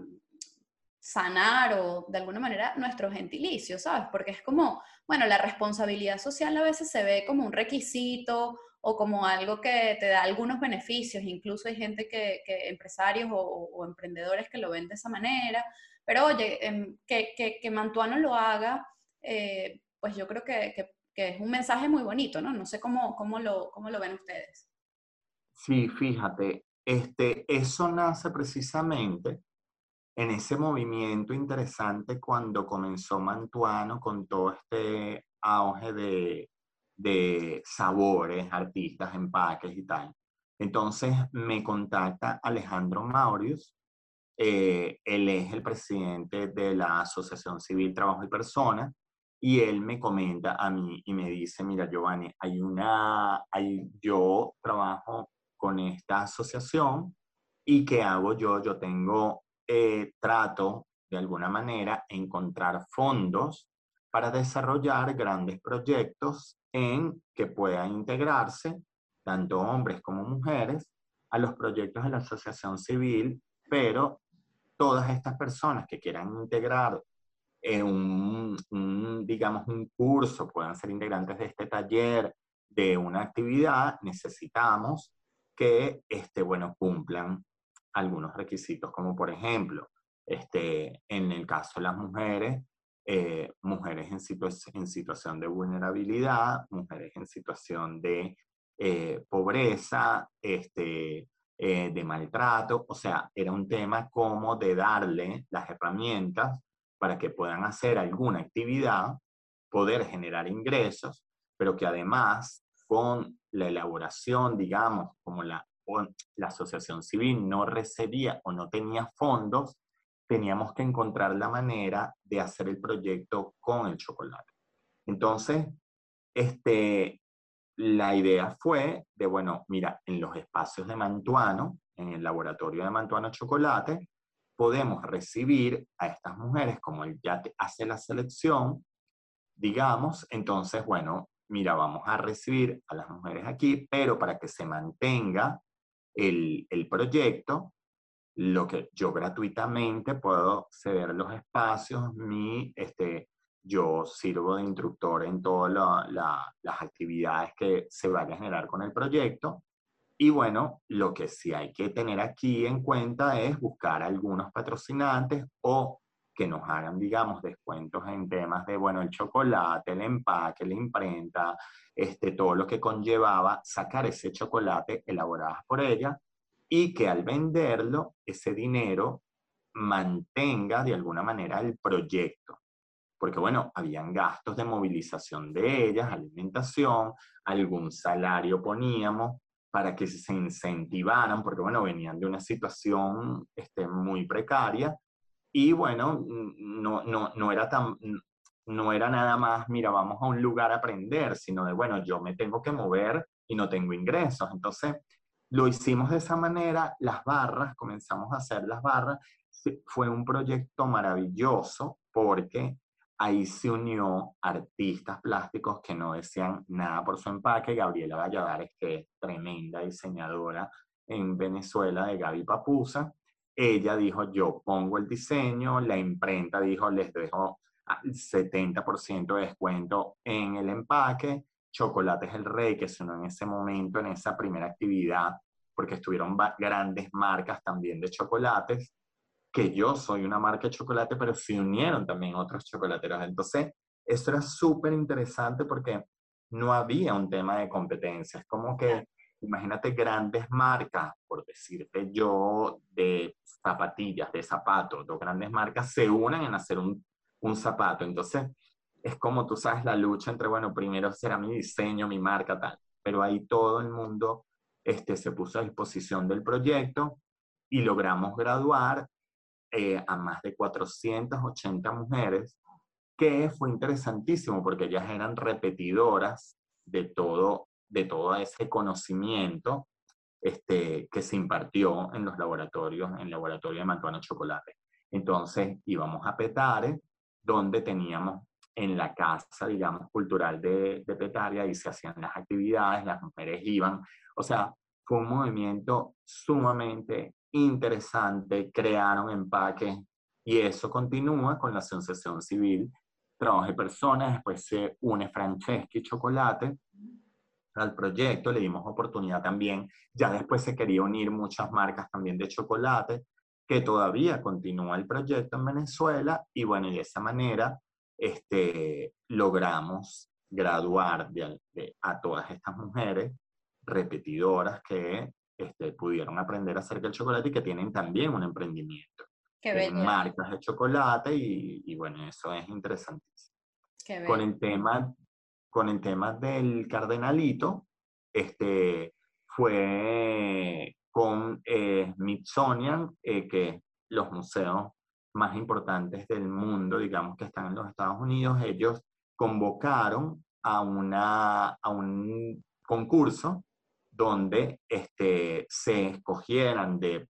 sanar o de alguna manera nuestro gentilicio, ¿sabes? Porque es como, bueno, la responsabilidad social a veces se ve como un requisito o como algo que te da algunos beneficios, incluso hay gente que, empresarios o, emprendedores que lo ven de esa manera, pero oye, em, que, que, Mantuano lo haga, eh, pues yo creo que, es un mensaje muy bonito, ¿no? No sé cómo, cómo, lo, cómo lo ven ustedes. Sí, fíjate, este, eso nace precisamente en ese movimiento interesante cuando comenzó Mantuano con todo este auge de, de sabores, artistas, empaques y tal. Entonces me contacta Alejandro Maurius, eh, él es el presidente de la Asociación Civil Trabajo y Personas, y él me comenta a mí y me dice, mira Giovanni, hay una, hay, yo trabajo con esta asociación y qué hago yo, yo tengo, eh, trato de alguna manera encontrar fondos para desarrollar grandes proyectos en que puedan integrarse tanto hombres como mujeres a los proyectos de la asociación civil, pero todas estas personas que quieran integrar en un, un, digamos, un curso, puedan ser integrantes de este taller, de una actividad, necesitamos que este, bueno, cumplan algunos requisitos, como por ejemplo, este, en el caso de las mujeres, eh, mujeres en, en, situación de vulnerabilidad, mujeres en situación de eh, pobreza, este, eh, de maltrato, o sea, era un tema como de darle las herramientas para que puedan hacer alguna actividad, poder generar ingresos, pero que además con la elaboración, digamos, como la, la asociación civil no recibía o no tenía fondos, teníamos que encontrar la manera de hacer el proyecto con el chocolate. Entonces, este, la idea fue de, bueno, mira, en los espacios de Mantuano, en el laboratorio de Mantuano Chocolate, podemos recibir a estas mujeres, como él ya hace la selección, digamos, entonces, bueno, mira, vamos a recibir a las mujeres aquí, pero para que se mantenga el, proyecto, lo que yo gratuitamente puedo ceder los espacios, mi, este, yo sirvo de instructor en todas las actividades que se vayan a generar con el proyecto. Y bueno, lo que sí hay que tener aquí en cuenta es buscar algunos patrocinantes o que nos hagan, digamos, descuentos en temas de, bueno, el chocolate, el empaque, la imprenta, este, todo lo que conllevaba sacar ese chocolate elaborado por ella y que al venderlo, ese dinero mantenga de alguna manera el proyecto. Porque, bueno, habían gastos de movilización de ellas, alimentación, algún salario poníamos para que se incentivaran, porque, bueno, venían de una situación este, muy precaria y bueno, no, no, no era tan, no era nada más, mira, vamos a un lugar a aprender, sino de, bueno, yo me tengo que mover y no tengo ingresos. Entonces, lo hicimos de esa manera, las barras, comenzamos a hacer las barras. Fue un proyecto maravilloso porque ahí se unió artistas plásticos que no decían nada por su empaque. Gabriela Valladares, que es tremenda diseñadora en Venezuela de Gaby Papusa. Ella dijo, yo pongo el diseño, la imprenta dijo, les dejo 70% de descuento en el empaque. Chocolates El Rey, que sonó en ese momento, en esa primera actividad, porque estuvieron grandes marcas también de chocolates, que yo soy una marca de chocolate, pero se unieron también otros chocolateros. Entonces, eso era súper interesante porque no había un tema de competencia. Es como que, imagínate grandes marcas, por decirte yo, de zapatillas, de zapatos, dos grandes marcas se unen en hacer un un zapato. Entonces, es como tú sabes la lucha entre, bueno, primero será mi diseño, mi marca, tal. Pero ahí todo el mundo este, se puso a disposición del proyecto y logramos graduar eh, a más de 480 mujeres, que fue interesantísimo porque ellas eran repetidoras de todo, de todo ese conocimiento este, que se impartió en los laboratorios, en el laboratorio de Mantuano Chocolate. Entonces íbamos a Petare donde teníamos en la casa, digamos, cultural de, de Petaria y se hacían las actividades, las mujeres iban. O sea, fue un movimiento sumamente interesante, crearon empaques y eso continúa con la Asociación Civil Trabajo y Personas, después se une Franceschi Chocolate al proyecto, le dimos oportunidad también, ya después se quería unir muchas marcas también de chocolate, que todavía continúa el proyecto en Venezuela y bueno, de esa manera este, logramos graduar a todas estas mujeres repetidoras que este, pudieron aprender acerca del chocolate y que tienen también un emprendimiento. Qué marcas de chocolate y, y, bueno, eso es interesantísimo. Qué con el tema con el tema del cardenalito, este, fue con eh, Smithsonian, eh, que los museos más importantes del mundo, digamos que están en los Estados Unidos, ellos convocaron a, una, a un concurso donde este, se escogieran de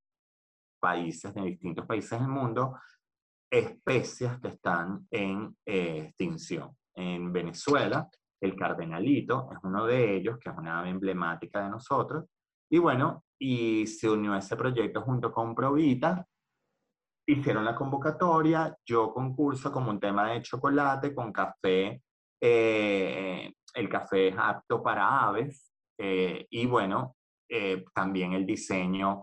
países, de distintos países del mundo, especies que están en eh, extinción. En Venezuela, el cardenalito es uno de ellos, que es una ave emblemática de nosotros. Y bueno, y se unió a ese proyecto junto con Provita. Hicieron la convocatoria, yo concurso como un tema de chocolate con café. Eh, el café es apto para aves. Eh, y bueno, eh, también el diseño,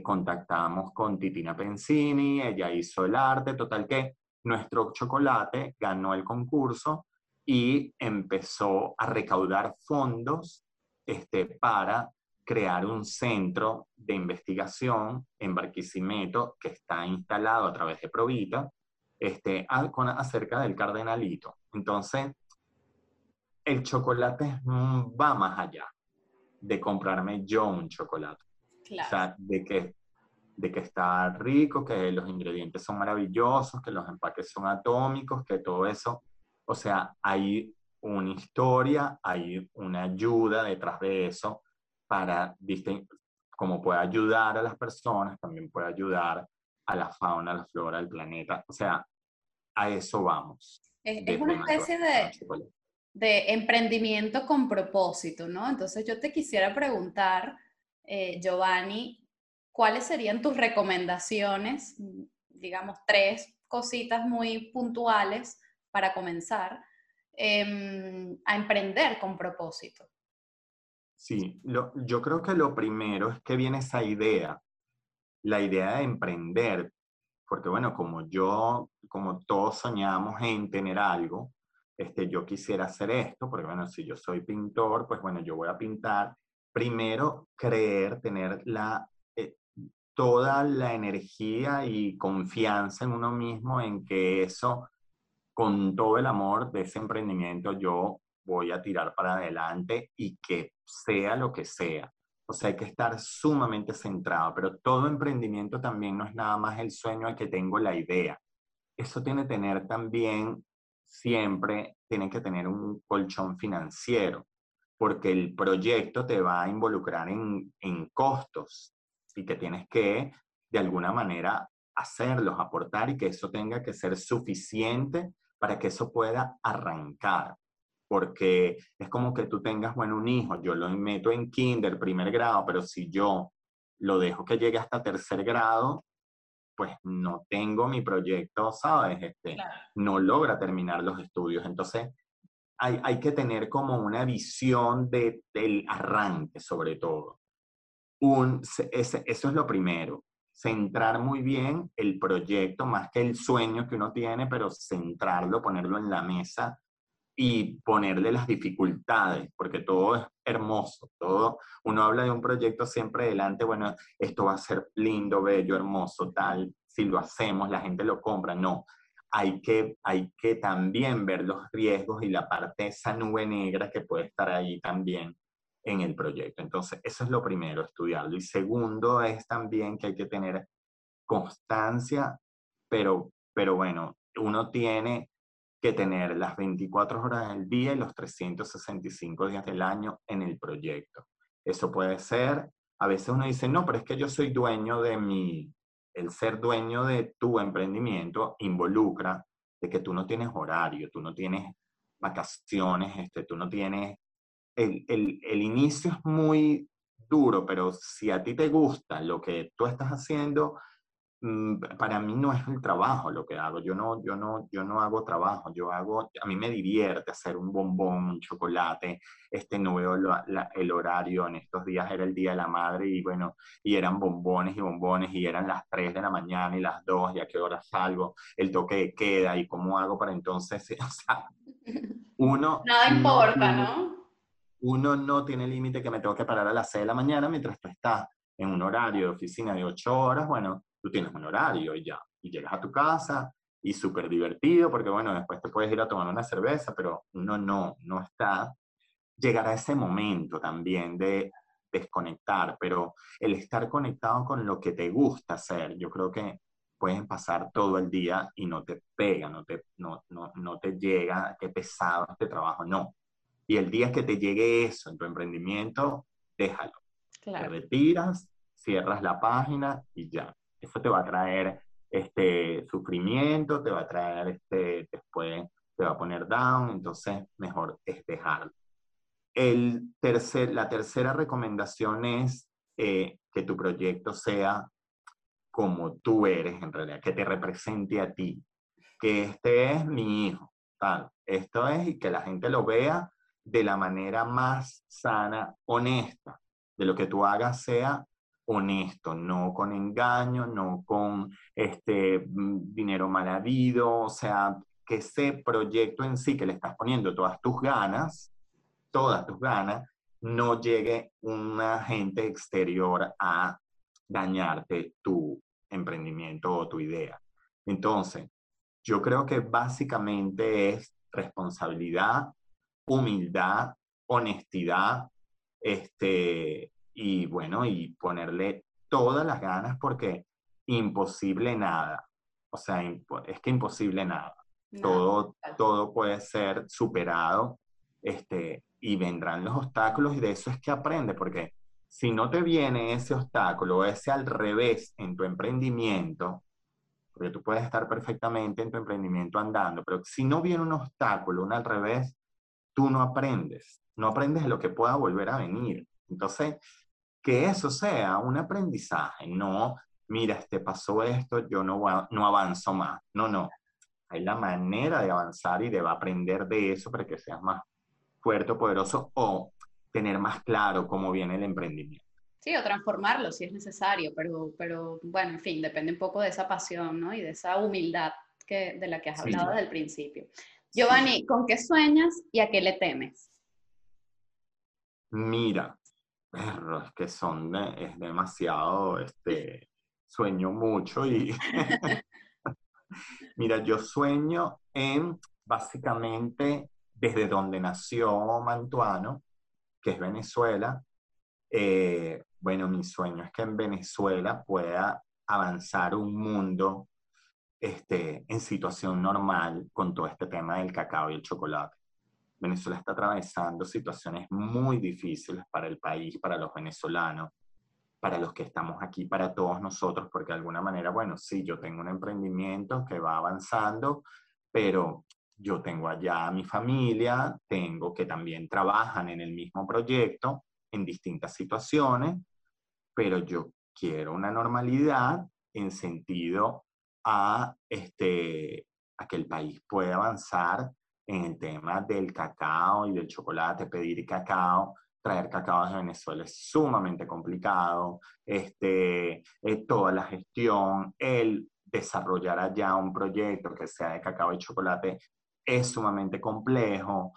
contactamos con Titina Pensini, ella hizo el arte, total que nuestro chocolate ganó el concurso y empezó a recaudar fondos este, para crear un centro de investigación en Barquisimeto que está instalado a través de Provita este, acerca del cardenalito. Entonces, el chocolate va más allá de comprarme yo un chocolate. O sea, de que, de que está rico, que los ingredientes son maravillosos, que los empaques son atómicos, que todo eso. O sea, hay una historia, hay una ayuda detrás de eso para, como puede ayudar a las personas, también puede ayudar a la fauna, a la flora del planeta. O sea, a eso vamos. Es, una especie de, de, emprendimiento con propósito, ¿no? Entonces yo te quisiera preguntar, eh, Giovanni, ¿cuáles serían tus recomendaciones? Digamos, tres cositas muy puntuales para comenzar em, a emprender con propósito. Sí, yo creo que lo primero es que viene esa idea, la idea de emprender, porque bueno, como yo, como todos soñamos en tener algo, este, yo quisiera hacer esto, porque bueno, si yo soy pintor, pues bueno, yo voy a pintar. Primero, creer, tener la, eh, toda la energía y confianza en uno mismo en que eso, con todo el amor de ese emprendimiento, yo voy a tirar para adelante y que sea lo que sea. O sea, hay que estar sumamente centrado, pero todo emprendimiento también no es nada más el sueño al que tengo la idea. Eso tiene que tener también, siempre, tiene que tener un colchón financiero, porque el proyecto te va a involucrar en, en costos y que tienes que, de alguna manera, hacerlos, aportar y que eso tenga que ser suficiente para que eso pueda arrancar. Porque es como que tú tengas, bueno, un hijo, yo lo meto en kinder, primer grado, pero si yo lo dejo que llegue hasta tercer grado, pues no tengo mi proyecto, ¿sabes? Este, No logra terminar los estudios. Entonces, hay, hay que tener como una visión de, del arranque, sobre todo. Un, ese, eso es lo primero centrar muy bien el proyecto, más que el sueño que uno tiene, pero centrarlo, ponerlo en la mesa y ponerle las dificultades, porque todo es hermoso, todo, uno habla de un proyecto siempre adelante, bueno, esto va a ser lindo, bello, hermoso, tal, si lo hacemos, la gente lo compra, no, hay que, hay que también ver los riesgos y la parte esa nube negra que puede estar ahí también en el proyecto. Entonces, eso es lo primero, estudiarlo. Y segundo es también que hay que tener constancia, pero, pero bueno, uno tiene que tener las 24 horas del día y los 365 días del año en el proyecto. Eso puede ser, a veces uno dice, no, pero es que yo soy dueño de mi, el ser dueño de tu emprendimiento involucra de que tú no tienes horario, tú no tienes vacaciones, este, tú no tienes el, el, el, inicio es muy duro, pero si a ti te gusta lo que tú estás haciendo, mm, para mí no es el trabajo lo que hago. Yo no, yo no, yo no hago trabajo. Yo hago, a mí me divierte hacer un bombón, un chocolate. Este no veo el horario. En estos días era el día de la madre y bueno, y eran bombones y bombones y eran las 3 de la mañana y las 2 y a qué hora salgo, el toque de queda y cómo hago para entonces, o sea, uno... Nada importa, ¿no? Uno no tiene límite que me tengo que parar a las 6 de la mañana mientras tú estás en un horario de oficina de 8 horas, bueno, tú tienes un horario y ya, y llegas a tu casa y súper divertido porque bueno, después te puedes ir a tomar una cerveza, pero uno no, no está. Llegará ese momento también de desconectar, pero el estar conectado con lo que te gusta hacer, yo creo que pueden pasar todo el día y no te pega, no te, no, no, no te llega, qué pesado este trabajo, no y el día que te llegue eso en tu emprendimiento, déjalo. Te retiras, cierras la página y ya. Eso te va a traer este sufrimiento, te va a traer este, después te va a poner down, entonces mejor es dejarlo. El tercer, la tercera recomendación es eh, que tu proyecto sea como tú eres en realidad, que te represente a ti, que este es mi hijo, tal. Esto es y que la gente lo vea de la manera más sana, honesta, de lo que tú hagas sea honesto, no con engaño, no con este mm, dinero mal habido, o sea, que ese proyecto en sí que le estás poniendo todas tus ganas, todas tus ganas, no llegue un agente exterior a dañarte tu emprendimiento o tu idea. Entonces, yo creo que básicamente es responsabilidad, humildad, honestidad, este, y bueno, y ponerle todas las ganas porque imposible nada. O sea, es que imposible nada. Todo, todo puede ser superado este, y vendrán los obstáculos y de eso es que aprende, porque si no te viene ese obstáculo, ese al revés en tu emprendimiento, porque tú puedes estar perfectamente en tu emprendimiento andando, pero si no viene un obstáculo, un al revés, tú no aprendes, no aprendes de lo que pueda volver a venir. Entonces, que eso sea un aprendizaje, no, mira, este pasó esto, yo no, no avanzo más. No, no. Hay la manera de avanzar y de aprender de eso para que seas más fuerte o poderoso o tener más claro cómo viene el emprendimiento. Sí, o transformarlo si es necesario, pero, pero bueno, en fin, depende un poco de esa pasión, ¿no? Y de esa humildad que, de la que has hablado desde el principio. Giovanni, ¿con qué sueñas y a qué le temes? Mira, perros que son, es demasiado, este, sueño mucho y mira, yo sueño en básicamente desde donde nació Mantuano, que es Venezuela, eh, bueno, mi sueño es que en Venezuela pueda avanzar un mundo este, en situación normal con todo este tema del cacao y el chocolate. Venezuela está atravesando situaciones muy difíciles para el país, para los venezolanos, para los que estamos aquí, para todos nosotros, porque de alguna manera, bueno, sí, yo tengo un emprendimiento que va avanzando, pero yo tengo allá a mi familia, tengo que también trabajan en el mismo proyecto en distintas situaciones, pero yo quiero una normalidad en sentido a, este, a que el país pueda avanzar en el tema del cacao y del chocolate, pedir cacao, traer cacao de Venezuela es sumamente complicado, este, eh, toda la gestión, el desarrollar allá un proyecto que sea de cacao y chocolate es sumamente complejo.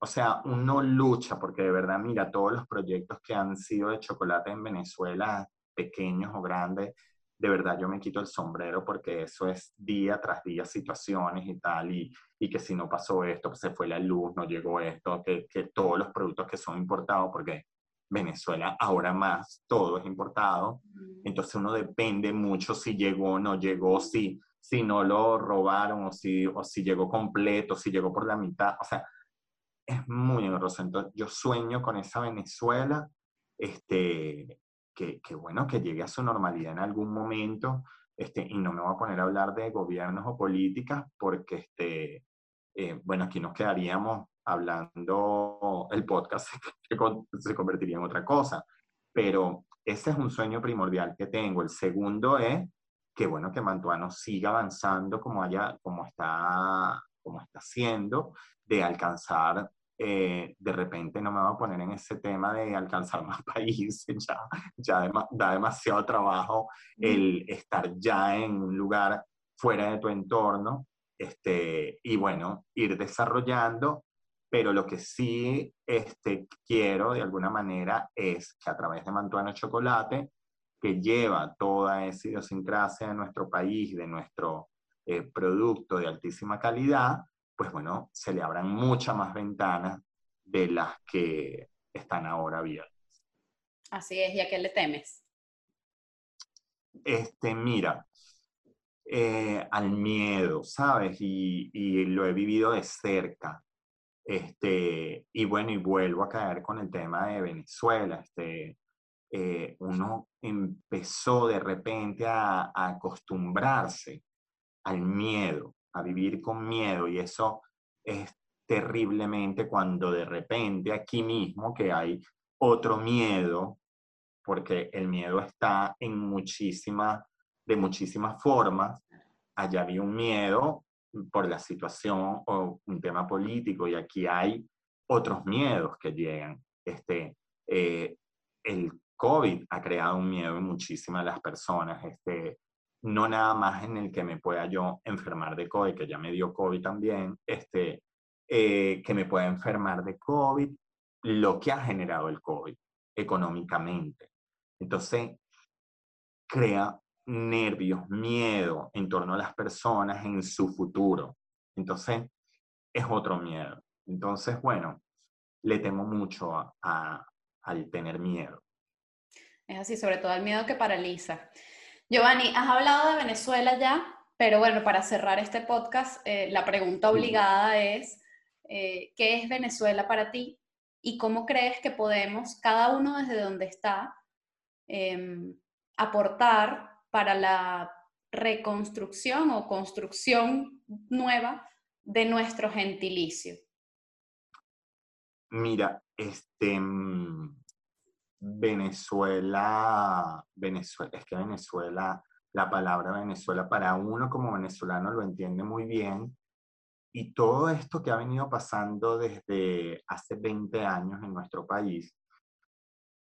O sea, uno lucha porque de verdad, mira, todos los proyectos que han sido de chocolate en Venezuela, pequeños o grandes, de verdad yo me quito el sombrero porque eso es día tras día situaciones y tal, y, y que si no pasó esto, pues se fue la luz, no llegó esto, que, que todos los productos que son importados, porque Venezuela ahora más todo es importado, entonces uno depende mucho si llegó o no llegó, si, si no lo robaron o si, o si llegó completo, si llegó por la mitad, o sea, es muy engorroso. Entonces yo sueño con esa Venezuela, este, que, bueno, que llegue a su normalidad en algún momento, este, y no me voy a poner a hablar de gobiernos o políticas, porque, este, eh, bueno, aquí nos quedaríamos hablando, el podcast se convertiría en otra cosa, pero ese es un sueño primordial que tengo. El segundo es que, bueno, que Mantuano siga avanzando como, haya, como, está, como está haciendo, de alcanzar eh, de repente no me voy a poner en ese tema de alcanzar más países, ya, ya da demasiado trabajo el estar ya en un lugar fuera de tu entorno, este, y bueno, ir desarrollando, pero lo que sí este, quiero de alguna manera es que a través de Mantuano Chocolate, que lleva toda esa idiosincrasia de nuestro país, de nuestro eh, producto de altísima calidad, pues bueno, se le abran muchas más ventanas de las que están ahora abiertas. Así es, ¿y a qué le temes? Este, mira, eh, al miedo, ¿sabes? Y, lo he vivido de cerca. Este, y bueno, y vuelvo a caer con el tema de Venezuela. Este, eh, uno empezó de repente a acostumbrarse al miedo, a vivir con miedo y eso es terriblemente cuando de repente aquí mismo que hay otro miedo, porque el miedo está en muchísimas, de muchísimas formas. Allá había un miedo por la situación o un tema político y aquí hay otros miedos que llegan. Este, eh, el COVID ha creado un miedo en muchísimas las personas. Este, no nada más en el que me pueda yo enfermar de COVID, que ya me dio COVID también, este, eh, que me pueda enfermar de COVID, lo que ha generado el COVID económicamente. Entonces, crea nervios, miedo en torno a las personas en su futuro. Entonces, es otro miedo. Entonces, bueno, le temo mucho a, al tener miedo. Es así, sobre todo el miedo que paraliza. Giovanni, has hablado de Venezuela ya, pero bueno, para cerrar este podcast, eh, la pregunta obligada es, eh, ¿qué es Venezuela para ti? ¿Y cómo crees que podemos, cada uno desde donde está, em, aportar para la reconstrucción o construcción nueva de nuestro gentilicio? Mira, este, mm, Venezuela, Venezuela, es que Venezuela, la palabra Venezuela para uno como venezolano lo entiende muy bien. Y todo esto que ha venido pasando desde hace 20 años en nuestro país,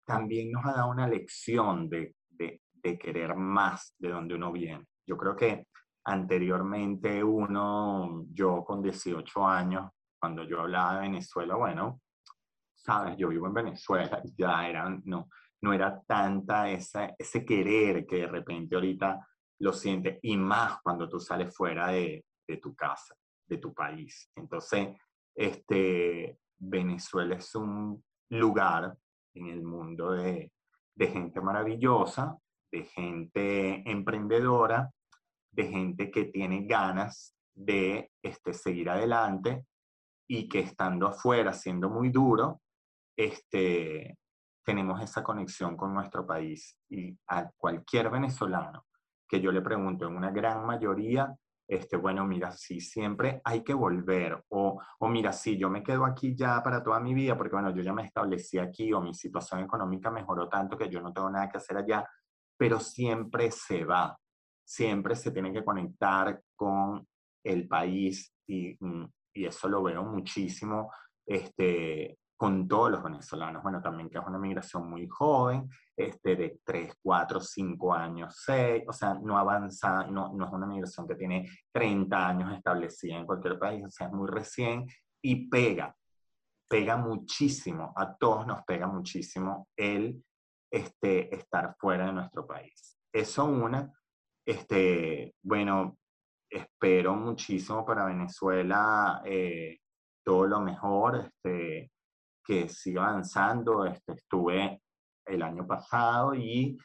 también nos ha dado una lección de, de, querer más de donde uno viene. Yo creo que anteriormente uno, yo con 18 años, cuando yo hablaba de Venezuela, bueno, sabes, yo vivo en Venezuela, ya era, no, no era tanta esa, ese querer que de repente ahorita lo sientes, y más cuando tú sales fuera de, de tu casa, de tu país. Entonces, este, Venezuela es un lugar en el mundo de, de gente maravillosa, de gente emprendedora, de gente que tiene ganas de este, seguir adelante y que estando afuera, siendo muy duro, este, tenemos esa conexión con nuestro país. Y a cualquier venezolano que yo le pregunto, en una gran mayoría, este, bueno, mira, sí, siempre hay que volver, o, o mira, sí, yo me quedo aquí ya para toda mi vida, porque bueno, yo ya me establecí aquí, o mi situación económica mejoró tanto que yo no tengo nada que hacer allá, pero siempre se va, siempre se tiene que conectar con el país y, mm, y eso lo veo muchísimo este, con todos los venezolanos. Bueno, también que es una migración muy joven, este, de 3, 4, 5 años, 6, o sea, no avanza, no, no es una migración que tiene 30 años establecida en cualquier país, o sea, es muy recién y pega, pega muchísimo, a todos nos pega muchísimo el este, estar fuera de nuestro país. Eso una, este, bueno, espero muchísimo para Venezuela eh, todo lo mejor, este, que siga avanzando. Este, estuve el año pasado y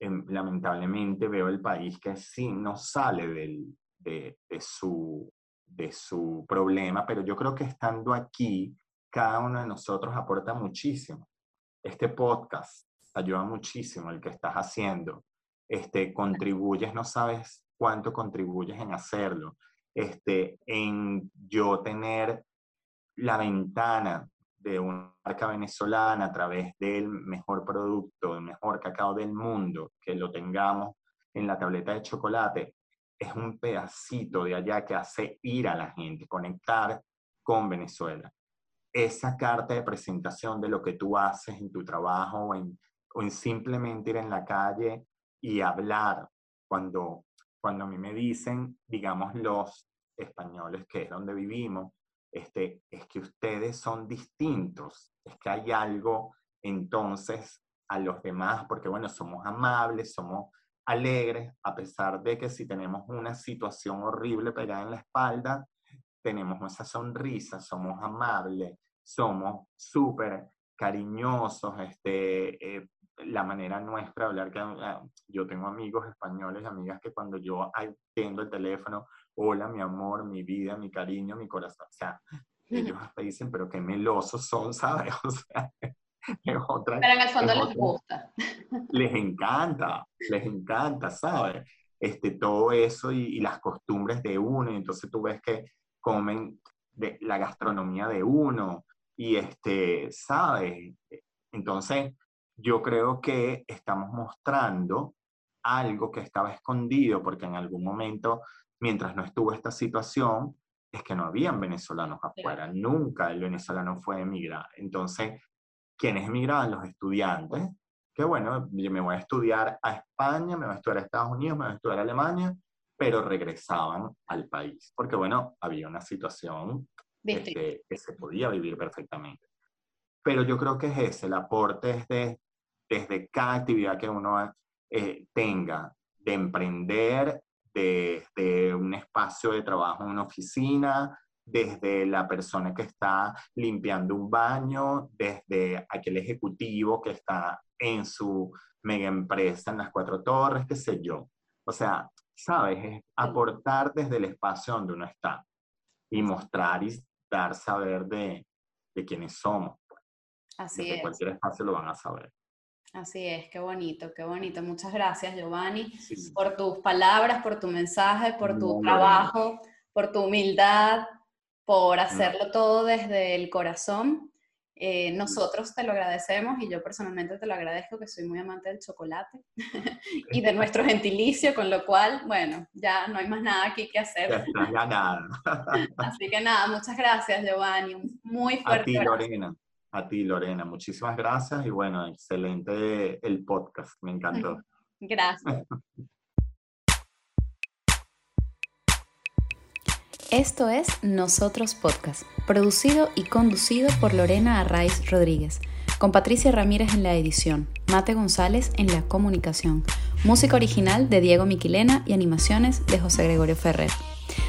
em, lamentablemente veo el país que sí no sale del, de, de, su, de su problema, pero yo creo que estando aquí, cada uno de nosotros aporta muchísimo. Este podcast ayuda muchísimo el que estás haciendo. Este, contribuyes, no sabes cuánto contribuyes en hacerlo. Este, en yo tener la ventana de una marca venezolana a través del mejor producto, el mejor cacao del mundo, que lo tengamos en la tableta de chocolate, es un pedacito de allá que hace ir a la gente, conectar con Venezuela. Esa carta de presentación de lo que tú haces en tu trabajo o en, o en simplemente ir en la calle y hablar cuando, cuando a mí me dicen, digamos, los españoles, que es donde vivimos, este, es que ustedes son distintos, es que hay algo entonces a los demás, porque bueno, somos amables, somos alegres, a pesar de que si tenemos una situación horrible pegada en la espalda, tenemos esa sonrisa, somos amables, somos súper cariñosos, este, eh, la manera nuestra de hablar, que ah, yo tengo amigos españoles amigas que cuando yo atiendo el teléfono, hola, mi amor, mi vida, mi cariño, mi corazón, o sea, ellos hasta dicen, pero qué melosos son, ¿sabes? O sea, es otra, pero en el fondo les gusta. Les encanta, les encanta, ¿sabes? Este, todo eso y, y las costumbres de uno, y entonces tú ves que comen de la gastronomía de uno, y este, ¿sabes? Entonces, yo creo que estamos mostrando algo que estaba escondido, porque en algún momento, mientras no estuvo esta situación, es que no habían venezolanos afuera, nunca el venezolano fue emigrar. Entonces, ¿quiénes emigraban? Los estudiantes, que bueno, yo me voy a estudiar a España, me voy a estudiar a Estados Unidos, me voy a estudiar a Alemania, pero regresaban al país, porque bueno, había una situación este, que se podía vivir perfectamente. Pero yo creo que es ese, el aporte es de desde cada actividad que uno eh, tenga, de emprender, desde un espacio de trabajo en una oficina, desde la persona que está limpiando un baño, desde aquel ejecutivo que está en su mega empresa en las cuatro torres, qué sé yo. O sea, sabes, es aportar desde el espacio donde uno está y mostrar y dar saber de, de quiénes somos. Así desde es. cualquier espacio lo van a saber. Así es, qué bonito, qué bonito. Muchas gracias, Giovanni, por tus palabras, por tu mensaje, por tu trabajo, por tu humildad, por hacerlo todo desde el corazón. Eh, nosotros te lo agradecemos y yo personalmente te lo agradezco, que soy muy amante del chocolate y de nuestro gentilicio, con lo cual, bueno, ya no hay más nada aquí que hacer. Ya, nada. Así que nada, muchas gracias, Giovanni. Muy fuerte. A ti, Lorena. A ti, Lorena, muchísimas gracias y bueno, excelente el podcast, me encantó. Gracias. Esto es Nosotros Podcast, producido y conducido por Lorena Arraiz Rodríguez, con Patricia Ramírez en la edición, Mate González en la comunicación, música original de Diego Miquilena y animaciones de José Gregorio Ferrer.